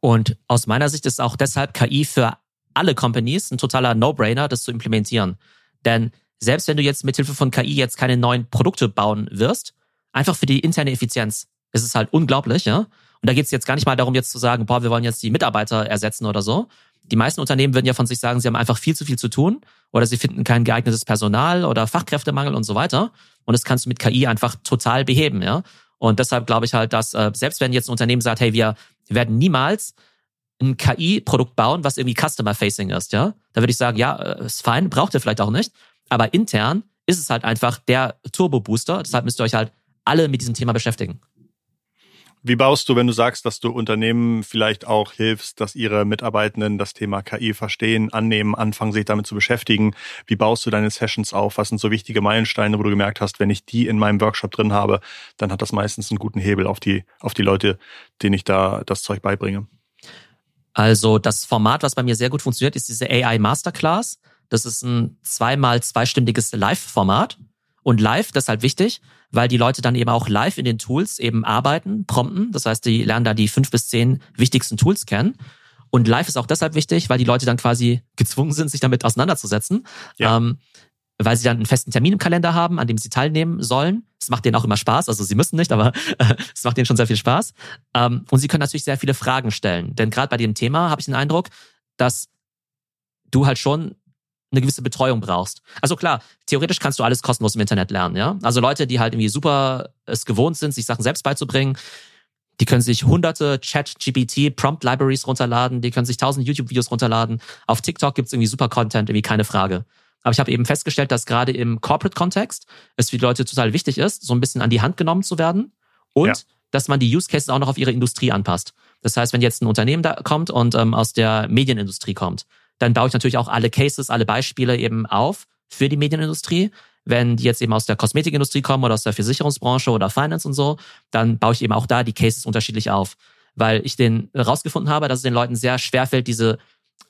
Und aus meiner Sicht ist auch deshalb KI für alle Companies ein totaler No-Brainer, das zu implementieren. Denn selbst wenn du jetzt mithilfe von KI jetzt keine neuen Produkte bauen wirst, einfach für die interne Effizienz ist es halt unglaublich, ja. Und da geht es jetzt gar nicht mal darum, jetzt zu sagen, boah, wir wollen jetzt die Mitarbeiter ersetzen oder so. Die meisten Unternehmen würden ja von sich sagen, sie haben einfach viel zu viel zu tun oder sie finden kein geeignetes Personal oder Fachkräftemangel und so weiter. Und das kannst du mit KI einfach total beheben, ja. Und deshalb glaube ich halt, dass äh, selbst wenn jetzt ein Unternehmen sagt, hey, wir werden niemals ein KI-Produkt bauen, was irgendwie Customer-Facing ist, ja, da würde ich sagen, ja, äh, ist fein, braucht ihr vielleicht auch nicht. Aber intern ist es halt einfach der Turbo-Booster. Deshalb müsst ihr euch halt alle mit diesem Thema beschäftigen. Wie baust du, wenn du sagst, dass du Unternehmen vielleicht auch hilfst, dass ihre Mitarbeitenden das Thema KI verstehen, annehmen, anfangen, sich damit zu beschäftigen? Wie baust du deine Sessions auf? Was sind so wichtige Meilensteine, wo du gemerkt hast, wenn ich die in meinem Workshop drin habe, dann hat das meistens einen guten Hebel auf die, auf die Leute, denen ich da das Zeug beibringe? Also das Format, was bei mir sehr gut funktioniert, ist diese AI Masterclass. Das ist ein zweimal zweistündiges Live-Format. Und live, das ist halt wichtig, weil die Leute dann eben auch live in den Tools eben arbeiten, prompten. Das heißt, die lernen da die fünf bis zehn wichtigsten Tools kennen. Und live ist auch deshalb wichtig, weil die Leute dann quasi gezwungen sind, sich damit auseinanderzusetzen. Ja. Ähm, weil sie dann einen festen Termin im Kalender haben, an dem sie teilnehmen sollen. Es macht denen auch immer Spaß, also sie müssen nicht, aber es macht denen schon sehr viel Spaß. Ähm, und sie können natürlich sehr viele Fragen stellen. Denn gerade bei dem Thema habe ich den Eindruck, dass du halt schon eine gewisse Betreuung brauchst. Also klar, theoretisch kannst du alles kostenlos im Internet lernen, ja. Also Leute, die halt irgendwie super es gewohnt sind, sich Sachen selbst beizubringen, Die können sich hunderte Chat-GPT Prompt-Libraries runterladen, die können sich tausend YouTube-Videos runterladen. Auf TikTok gibt's irgendwie super Content, irgendwie keine Frage. Aber ich habe eben festgestellt, dass gerade im Corporate-Kontext es für die Leute total wichtig ist, so ein bisschen an die Hand genommen zu werden und ja. dass man die Use Cases auch noch auf ihre Industrie anpasst. Das heißt, wenn jetzt ein Unternehmen da kommt und ähm, aus der Medienindustrie kommt, dann baue ich natürlich auch alle Cases, alle Beispiele eben auf für die Medienindustrie. Wenn die jetzt eben aus der Kosmetikindustrie kommen oder aus der Versicherungsbranche oder Finance und so, dann baue ich eben auch da die Cases unterschiedlich auf. Weil ich den herausgefunden habe, dass es den Leuten sehr schwerfällt, diese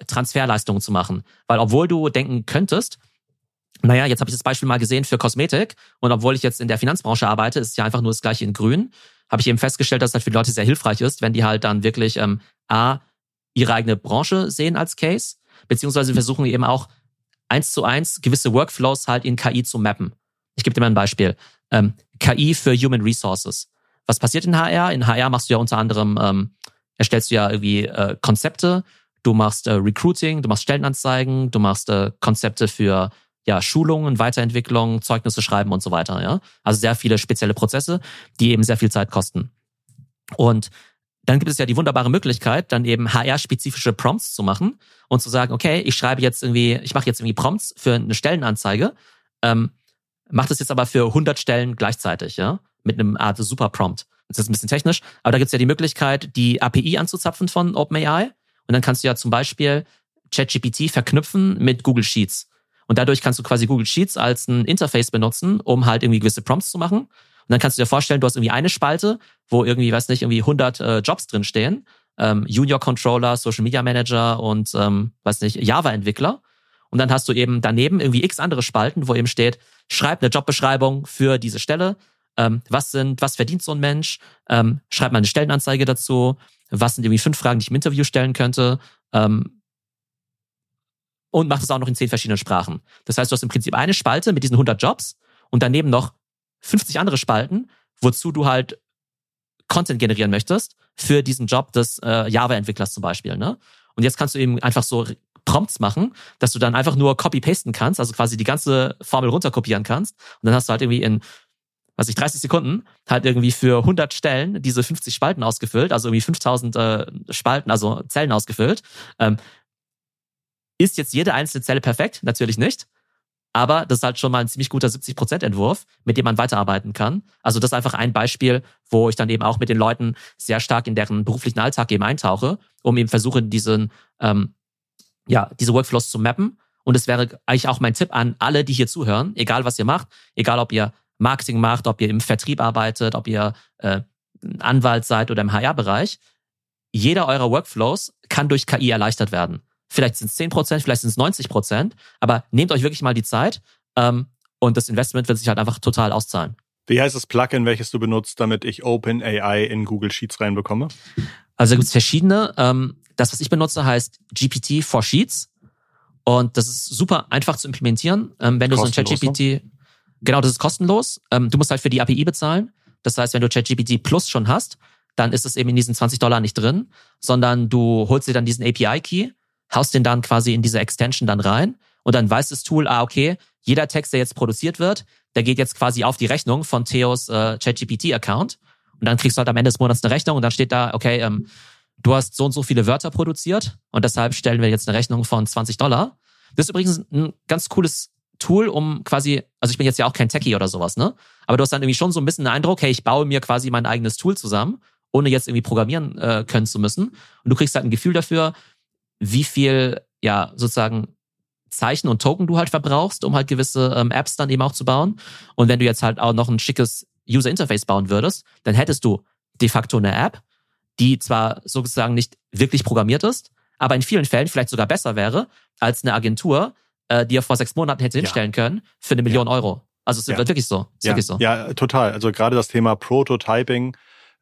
Transferleistungen zu machen. Weil obwohl du denken könntest, naja, jetzt habe ich das Beispiel mal gesehen für Kosmetik und obwohl ich jetzt in der Finanzbranche arbeite, ist ja einfach nur das gleiche in grün, habe ich eben festgestellt, dass das für die Leute sehr hilfreich ist, wenn die halt dann wirklich ähm, A, ihre eigene Branche sehen als Case, beziehungsweise versuchen eben auch eins zu eins gewisse Workflows halt in KI zu mappen. Ich gebe dir mal ein Beispiel. Ähm, KI für Human Resources. Was passiert in HR? In HR machst du ja unter anderem, ähm, erstellst du ja irgendwie äh, Konzepte, du machst äh, Recruiting, du machst Stellenanzeigen, du machst äh, Konzepte für ja, Schulungen, Weiterentwicklung, Zeugnisse schreiben und so weiter. Ja? Also sehr viele spezielle Prozesse, die eben sehr viel Zeit kosten. Und dann gibt es ja die wunderbare Möglichkeit, dann eben HR-spezifische Prompts zu machen und zu sagen, okay, ich schreibe jetzt irgendwie, ich mache jetzt irgendwie Prompts für eine Stellenanzeige, ähm, mache das jetzt aber für 100 Stellen gleichzeitig, ja, mit einem Art Super Prompt. Das ist ein bisschen technisch, aber da gibt es ja die Möglichkeit, die API anzuzapfen von OpenAI und dann kannst du ja zum Beispiel ChatGPT verknüpfen mit Google Sheets. Und dadurch kannst du quasi Google Sheets als ein Interface benutzen, um halt irgendwie gewisse Prompts zu machen. Und dann kannst du dir vorstellen, du hast irgendwie eine Spalte, wo irgendwie, weiß nicht, irgendwie 100 äh, Jobs drin stehen. Ähm, Junior Controller, Social Media Manager und, ähm, weiß nicht, Java-Entwickler. Und dann hast du eben daneben irgendwie x andere Spalten, wo eben steht, schreib eine Jobbeschreibung für diese Stelle. Ähm, was sind, was verdient so ein Mensch? Ähm, schreib mal eine Stellenanzeige dazu. Was sind irgendwie fünf Fragen, die ich im Interview stellen könnte? Ähm, und macht es auch noch in zehn verschiedenen Sprachen. Das heißt, du hast im Prinzip eine Spalte mit diesen 100 Jobs und daneben noch 50 andere Spalten, wozu du halt Content generieren möchtest für diesen Job des äh, Java-Entwicklers zum Beispiel. Ne? Und jetzt kannst du eben einfach so Prompts machen, dass du dann einfach nur copy-pasten kannst, also quasi die ganze Formel runterkopieren kannst. Und dann hast du halt irgendwie in, was ich, 30 Sekunden halt irgendwie für 100 Stellen diese 50 Spalten ausgefüllt, also irgendwie 5000 äh, Spalten, also Zellen ausgefüllt. Ähm, ist jetzt jede einzelne Zelle perfekt? Natürlich nicht. Aber das ist halt schon mal ein ziemlich guter 70%-Entwurf, mit dem man weiterarbeiten kann. Also das ist einfach ein Beispiel, wo ich dann eben auch mit den Leuten sehr stark in deren beruflichen Alltag eben eintauche, um eben versuche, diesen, ähm, ja, diese Workflows zu mappen. Und es wäre eigentlich auch mein Tipp an alle, die hier zuhören, egal was ihr macht, egal ob ihr Marketing macht, ob ihr im Vertrieb arbeitet, ob ihr äh, Anwalt seid oder im HR-Bereich. Jeder eurer Workflows kann durch KI erleichtert werden. Vielleicht sind es 10 Prozent, vielleicht sind es 90 Prozent, aber nehmt euch wirklich mal die Zeit ähm, und das Investment wird sich halt einfach total auszahlen. Wie heißt das Plugin, welches du benutzt, damit ich OpenAI in Google Sheets reinbekomme? Also da gibt es verschiedene. Ähm, das, was ich benutze, heißt GPT for Sheets. Und das ist super einfach zu implementieren. Ähm, wenn du so ein ChatGPT, ne? genau, das ist kostenlos. Ähm, du musst halt für die API bezahlen. Das heißt, wenn du ChatGPT Plus schon hast, dann ist es eben in diesen 20 Dollar nicht drin, sondern du holst dir dann diesen API-Key haust den dann quasi in diese Extension dann rein und dann weiß das Tool, ah, okay, jeder Text, der jetzt produziert wird, der geht jetzt quasi auf die Rechnung von Theos äh, ChatGPT-Account und dann kriegst du halt am Ende des Monats eine Rechnung und dann steht da, okay, ähm, du hast so und so viele Wörter produziert und deshalb stellen wir jetzt eine Rechnung von 20 Dollar. Das ist übrigens ein ganz cooles Tool, um quasi, also ich bin jetzt ja auch kein Techie oder sowas, ne? Aber du hast dann irgendwie schon so ein bisschen den Eindruck, hey, ich baue mir quasi mein eigenes Tool zusammen, ohne jetzt irgendwie programmieren äh, können zu müssen. Und du kriegst halt ein Gefühl dafür, wie viel, ja, sozusagen Zeichen und Token du halt verbrauchst, um halt gewisse ähm, Apps dann eben auch zu bauen. Und wenn du jetzt halt auch noch ein schickes User Interface bauen würdest, dann hättest du de facto eine App, die zwar sozusagen nicht wirklich programmiert ist, aber in vielen Fällen vielleicht sogar besser wäre als eine Agentur, äh, die er vor sechs Monaten hätte hinstellen ja. können für eine Million ja. Euro. Also es ja. wird wirklich so. Ist ja. wirklich so. Ja, total. Also gerade das Thema Prototyping,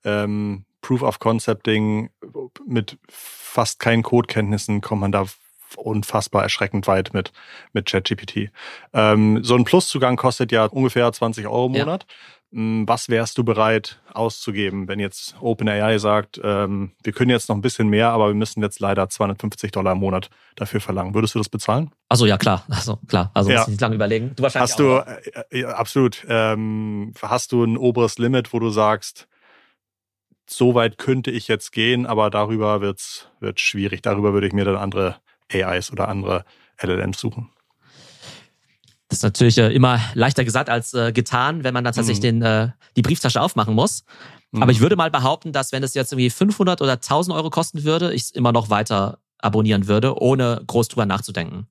ähm, Proof of Concepting mit fast keinen Codekenntnissen kommt man da unfassbar erschreckend weit mit, mit ChatGPT. Ähm, so ein Pluszugang kostet ja ungefähr 20 Euro im Monat. Ja. Hm, was wärst du bereit auszugeben, wenn jetzt OpenAI sagt, ähm, wir können jetzt noch ein bisschen mehr, aber wir müssen jetzt leider 250 Dollar im Monat dafür verlangen? Würdest du das bezahlen? Also ja, klar. Also klar. Also ja. nicht lange überlegen. Du wahrscheinlich hast auch. du äh, äh, absolut. Ähm, hast du ein oberes Limit, wo du sagst, so weit könnte ich jetzt gehen, aber darüber wird's wird schwierig. Darüber würde ich mir dann andere AIs oder andere LLMs suchen. Das ist natürlich äh, immer leichter gesagt als äh, getan, wenn man dann tatsächlich mhm. den, äh, die Brieftasche aufmachen muss. Mhm. Aber ich würde mal behaupten, dass wenn es jetzt irgendwie 500 oder 1000 Euro kosten würde, ich es immer noch weiter abonnieren würde, ohne groß drüber nachzudenken.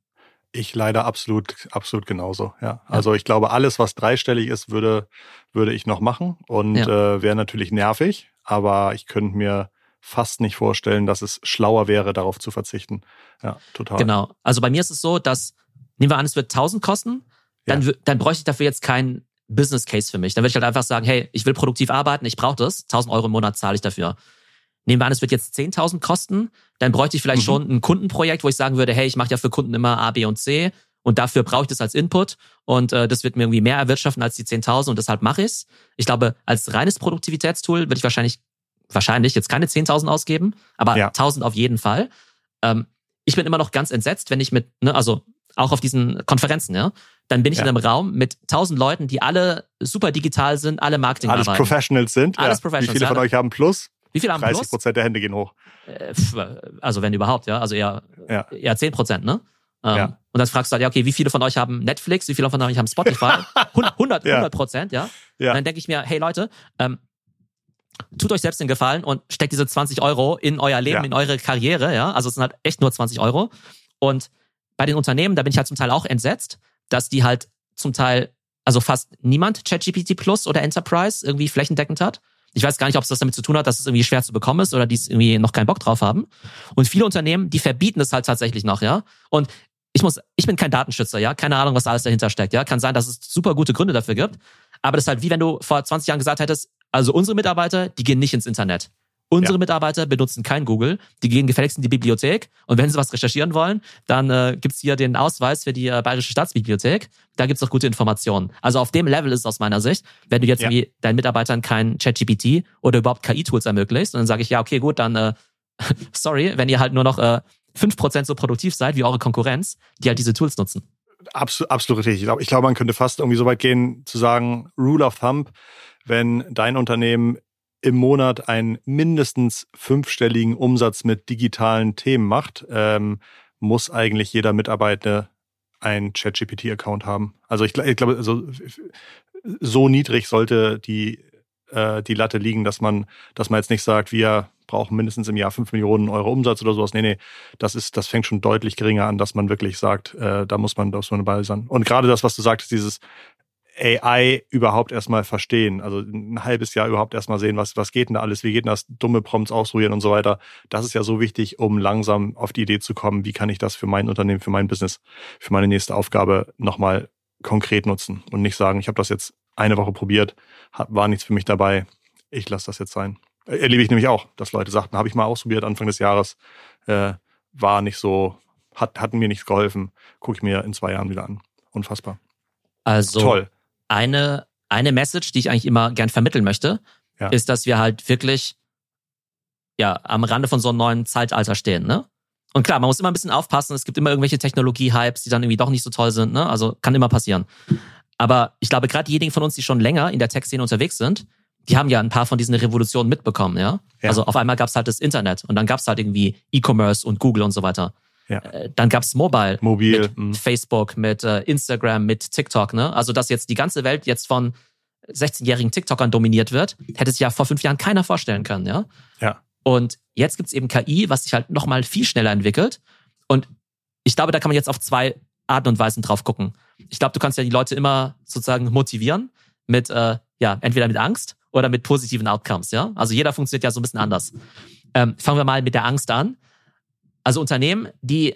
Ich leider absolut, absolut genauso. Ja. ja. Also ich glaube, alles, was dreistellig ist, würde, würde ich noch machen und ja. äh, wäre natürlich nervig, aber ich könnte mir fast nicht vorstellen, dass es schlauer wäre, darauf zu verzichten. Ja, total. Genau. Also bei mir ist es so, dass, nehmen wir an, es wird 1000 kosten, dann, ja. dann bräuchte ich dafür jetzt keinen Business Case für mich. Dann würde ich halt einfach sagen, hey, ich will produktiv arbeiten, ich brauche das, 1000 Euro im Monat zahle ich dafür. Nehmen wir an, es wird jetzt 10.000 kosten, dann bräuchte ich vielleicht mhm. schon ein Kundenprojekt, wo ich sagen würde, hey, ich mache ja für Kunden immer A, B und C und dafür brauche ich das als Input und äh, das wird mir irgendwie mehr erwirtschaften als die 10.000 und deshalb mache ich's. Ich glaube, als reines Produktivitätstool würde ich wahrscheinlich wahrscheinlich jetzt keine 10.000 ausgeben, aber ja. 1.000 auf jeden Fall. Ähm, ich bin immer noch ganz entsetzt, wenn ich mit, ne, also auch auf diesen Konferenzen, ja, dann bin ich ja. in einem Raum mit 1000 Leuten, die alle super digital sind, alle Marketing Alles arbeiten. Professionals sind. Alles ja. Professionals. Wie viele von euch haben Plus? Wie viele haben 30 Plus? Prozent der Hände gehen hoch. Äh, also wenn überhaupt, ja. Also eher, ja. eher 10 Prozent, ne? Ähm, ja. Und dann fragst du halt, ja, okay, wie viele von euch haben Netflix, wie viele von euch haben Spotify? 100, 100 Prozent, ja. ja. Und dann denke ich mir, hey Leute, ähm, tut euch selbst den Gefallen und steckt diese 20 Euro in euer Leben, ja. in eure Karriere, ja. Also es sind halt echt nur 20 Euro. Und bei den Unternehmen, da bin ich halt zum Teil auch entsetzt, dass die halt zum Teil, also fast niemand ChatGPT Plus oder Enterprise irgendwie flächendeckend hat. Ich weiß gar nicht, ob es das damit zu tun hat, dass es irgendwie schwer zu bekommen ist oder die es irgendwie noch keinen Bock drauf haben. Und viele Unternehmen, die verbieten es halt tatsächlich noch, ja. Und ich muss, ich bin kein Datenschützer, ja. Keine Ahnung, was alles dahinter steckt, ja. Kann sein, dass es super gute Gründe dafür gibt. Aber das ist halt wie wenn du vor 20 Jahren gesagt hättest, also unsere Mitarbeiter, die gehen nicht ins Internet. Unsere ja. Mitarbeiter benutzen kein Google, die gehen gefälligst in die Bibliothek und wenn sie was recherchieren wollen, dann äh, gibt's hier den Ausweis für die äh, Bayerische Staatsbibliothek. Da gibt's auch gute Informationen. Also auf dem Level ist es aus meiner Sicht, wenn du jetzt ja. irgendwie deinen Mitarbeitern kein ChatGPT oder überhaupt KI-Tools ermöglicht, und dann sage ich, ja, okay, gut, dann äh, sorry, wenn ihr halt nur noch äh, 5% so produktiv seid wie eure Konkurrenz, die halt diese Tools nutzen. Absolut, absolut richtig. Ich glaube, ich glaube, man könnte fast irgendwie so weit gehen, zu sagen, Rule of Thumb, wenn dein Unternehmen im Monat einen mindestens fünfstelligen Umsatz mit digitalen Themen macht, ähm, muss eigentlich jeder Mitarbeiter einen ChatGPT-Account haben. Also ich, ich glaube, also so niedrig sollte die äh, die Latte liegen, dass man, dass man jetzt nicht sagt, wir brauchen mindestens im Jahr fünf Millionen Euro Umsatz oder sowas. Nee, nee, das ist, das fängt schon deutlich geringer an, dass man wirklich sagt, äh, da muss man, da muss man dabei sein. Und gerade das, was du sagtest, dieses AI überhaupt erstmal verstehen. Also ein halbes Jahr überhaupt erstmal sehen, was, was geht denn da alles, wie geht denn das, dumme Prompts ausprobieren und so weiter. Das ist ja so wichtig, um langsam auf die Idee zu kommen, wie kann ich das für mein Unternehmen, für mein Business, für meine nächste Aufgabe nochmal konkret nutzen und nicht sagen, ich habe das jetzt eine Woche probiert, war nichts für mich dabei, ich lasse das jetzt sein. Erlebe ich nämlich auch, dass Leute sagten, habe ich mal ausprobiert Anfang des Jahres, äh, war nicht so, hat, hat mir nichts geholfen, gucke ich mir in zwei Jahren wieder an. Unfassbar. Also Toll eine, eine Message, die ich eigentlich immer gern vermitteln möchte, ja. ist, dass wir halt wirklich ja am Rande von so einem neuen Zeitalter stehen, ne? Und klar, man muss immer ein bisschen aufpassen, es gibt immer irgendwelche Technologie-Hypes, die dann irgendwie doch nicht so toll sind, ne? Also kann immer passieren. Aber ich glaube, gerade diejenigen von uns, die schon länger in der Tech-Szene unterwegs sind, die haben ja ein paar von diesen Revolutionen mitbekommen, ja? ja. Also auf einmal gab es halt das Internet und dann gab es halt irgendwie E-Commerce und Google und so weiter. Ja. Äh, dann gab's Mobile. Mobil. Mit mh. Facebook, mit äh, Instagram, mit TikTok. Ne? Also, dass jetzt die ganze Welt jetzt von 16-jährigen TikTokern dominiert wird, hätte sich ja vor fünf Jahren keiner vorstellen können. Ja. ja. Und jetzt gibt's eben KI, was sich halt nochmal viel schneller entwickelt. Und ich glaube, da kann man jetzt auf zwei Arten und Weisen drauf gucken. Ich glaube, du kannst ja die Leute immer sozusagen motivieren mit, äh, ja, entweder mit Angst oder mit positiven Outcomes, ja. Also jeder funktioniert ja so ein bisschen anders. Ähm, fangen wir mal mit der Angst an. Also Unternehmen, die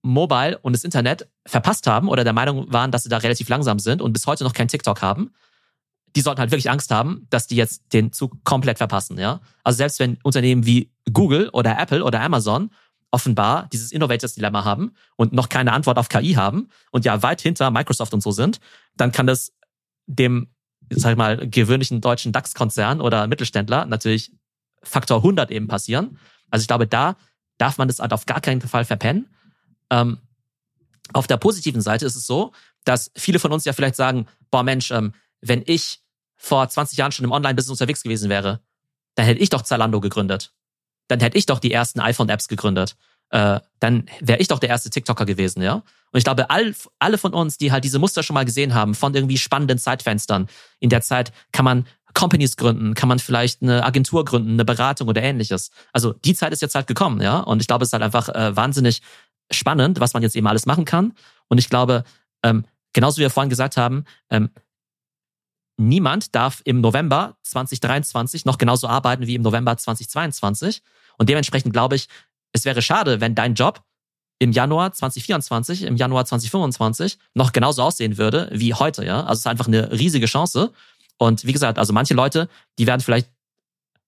Mobile und das Internet verpasst haben oder der Meinung waren, dass sie da relativ langsam sind und bis heute noch kein TikTok haben, die sollten halt wirklich Angst haben, dass die jetzt den Zug komplett verpassen, ja. Also selbst wenn Unternehmen wie Google oder Apple oder Amazon offenbar dieses Innovators Dilemma haben und noch keine Antwort auf KI haben und ja weit hinter Microsoft und so sind, dann kann das dem, sag ich mal, gewöhnlichen deutschen DAX-Konzern oder Mittelständler natürlich Faktor 100 eben passieren. Also ich glaube, da darf man das halt auf gar keinen Fall verpennen. Ähm, auf der positiven Seite ist es so, dass viele von uns ja vielleicht sagen, boah Mensch, ähm, wenn ich vor 20 Jahren schon im Online-Business unterwegs gewesen wäre, dann hätte ich doch Zalando gegründet. Dann hätte ich doch die ersten iPhone-Apps gegründet. Äh, dann wäre ich doch der erste TikToker gewesen, ja. Und ich glaube, all, alle von uns, die halt diese Muster schon mal gesehen haben, von irgendwie spannenden Zeitfenstern, in der Zeit kann man Companies gründen, kann man vielleicht eine Agentur gründen, eine Beratung oder ähnliches. Also die Zeit ist jetzt halt gekommen, ja. Und ich glaube, es ist halt einfach äh, wahnsinnig spannend, was man jetzt eben alles machen kann. Und ich glaube, ähm, genauso wie wir vorhin gesagt haben, ähm, niemand darf im November 2023 noch genauso arbeiten wie im November 2022. Und dementsprechend glaube ich, es wäre schade, wenn dein Job im Januar 2024, im Januar 2025 noch genauso aussehen würde wie heute, ja. Also es ist einfach eine riesige Chance. Und wie gesagt, also manche Leute, die werden vielleicht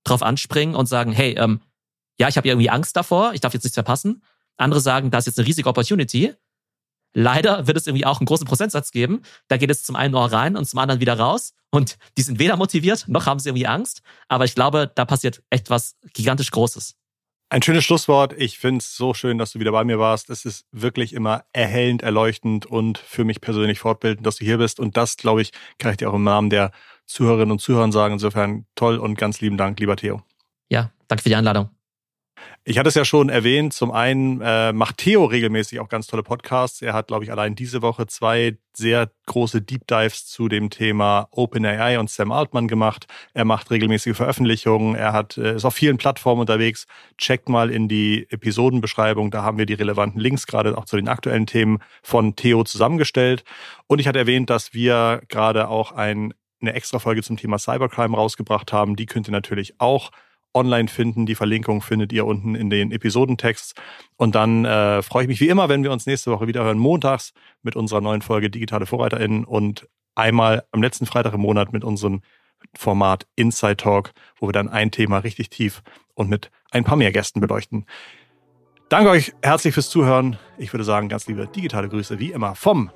drauf anspringen und sagen, hey, ähm, ja, ich habe irgendwie Angst davor, ich darf jetzt nichts verpassen. Andere sagen, das ist jetzt eine riesige Opportunity. Leider wird es irgendwie auch einen großen Prozentsatz geben. Da geht es zum einen Ohr rein und zum anderen wieder raus. Und die sind weder motiviert, noch haben sie irgendwie Angst. Aber ich glaube, da passiert echt was gigantisch Großes. Ein schönes Schlusswort. Ich finde es so schön, dass du wieder bei mir warst. Es ist wirklich immer erhellend, erleuchtend und für mich persönlich fortbildend, dass du hier bist. Und das, glaube ich, kann ich dir auch im Namen der Zuhörerinnen und Zuhörer sagen. Insofern toll und ganz lieben Dank, lieber Theo. Ja, danke für die Einladung. Ich hatte es ja schon erwähnt. Zum einen äh, macht Theo regelmäßig auch ganz tolle Podcasts. Er hat, glaube ich, allein diese Woche zwei sehr große Deep Dives zu dem Thema OpenAI und Sam Altman gemacht. Er macht regelmäßige Veröffentlichungen. Er hat, äh, ist auf vielen Plattformen unterwegs. Checkt mal in die Episodenbeschreibung. Da haben wir die relevanten Links gerade auch zu den aktuellen Themen von Theo zusammengestellt. Und ich hatte erwähnt, dass wir gerade auch ein, eine extra Folge zum Thema Cybercrime rausgebracht haben. Die könnt ihr natürlich auch online finden. Die Verlinkung findet ihr unten in den Episodentext. Und dann äh, freue ich mich wie immer, wenn wir uns nächste Woche wieder hören, montags mit unserer neuen Folge Digitale VorreiterInnen und einmal am letzten Freitag im Monat mit unserem Format Inside Talk, wo wir dann ein Thema richtig tief und mit ein paar mehr Gästen beleuchten. Danke euch herzlich fürs Zuhören. Ich würde sagen, ganz liebe digitale Grüße wie immer vom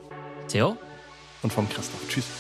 Theo und vom Christoph. Tschüss.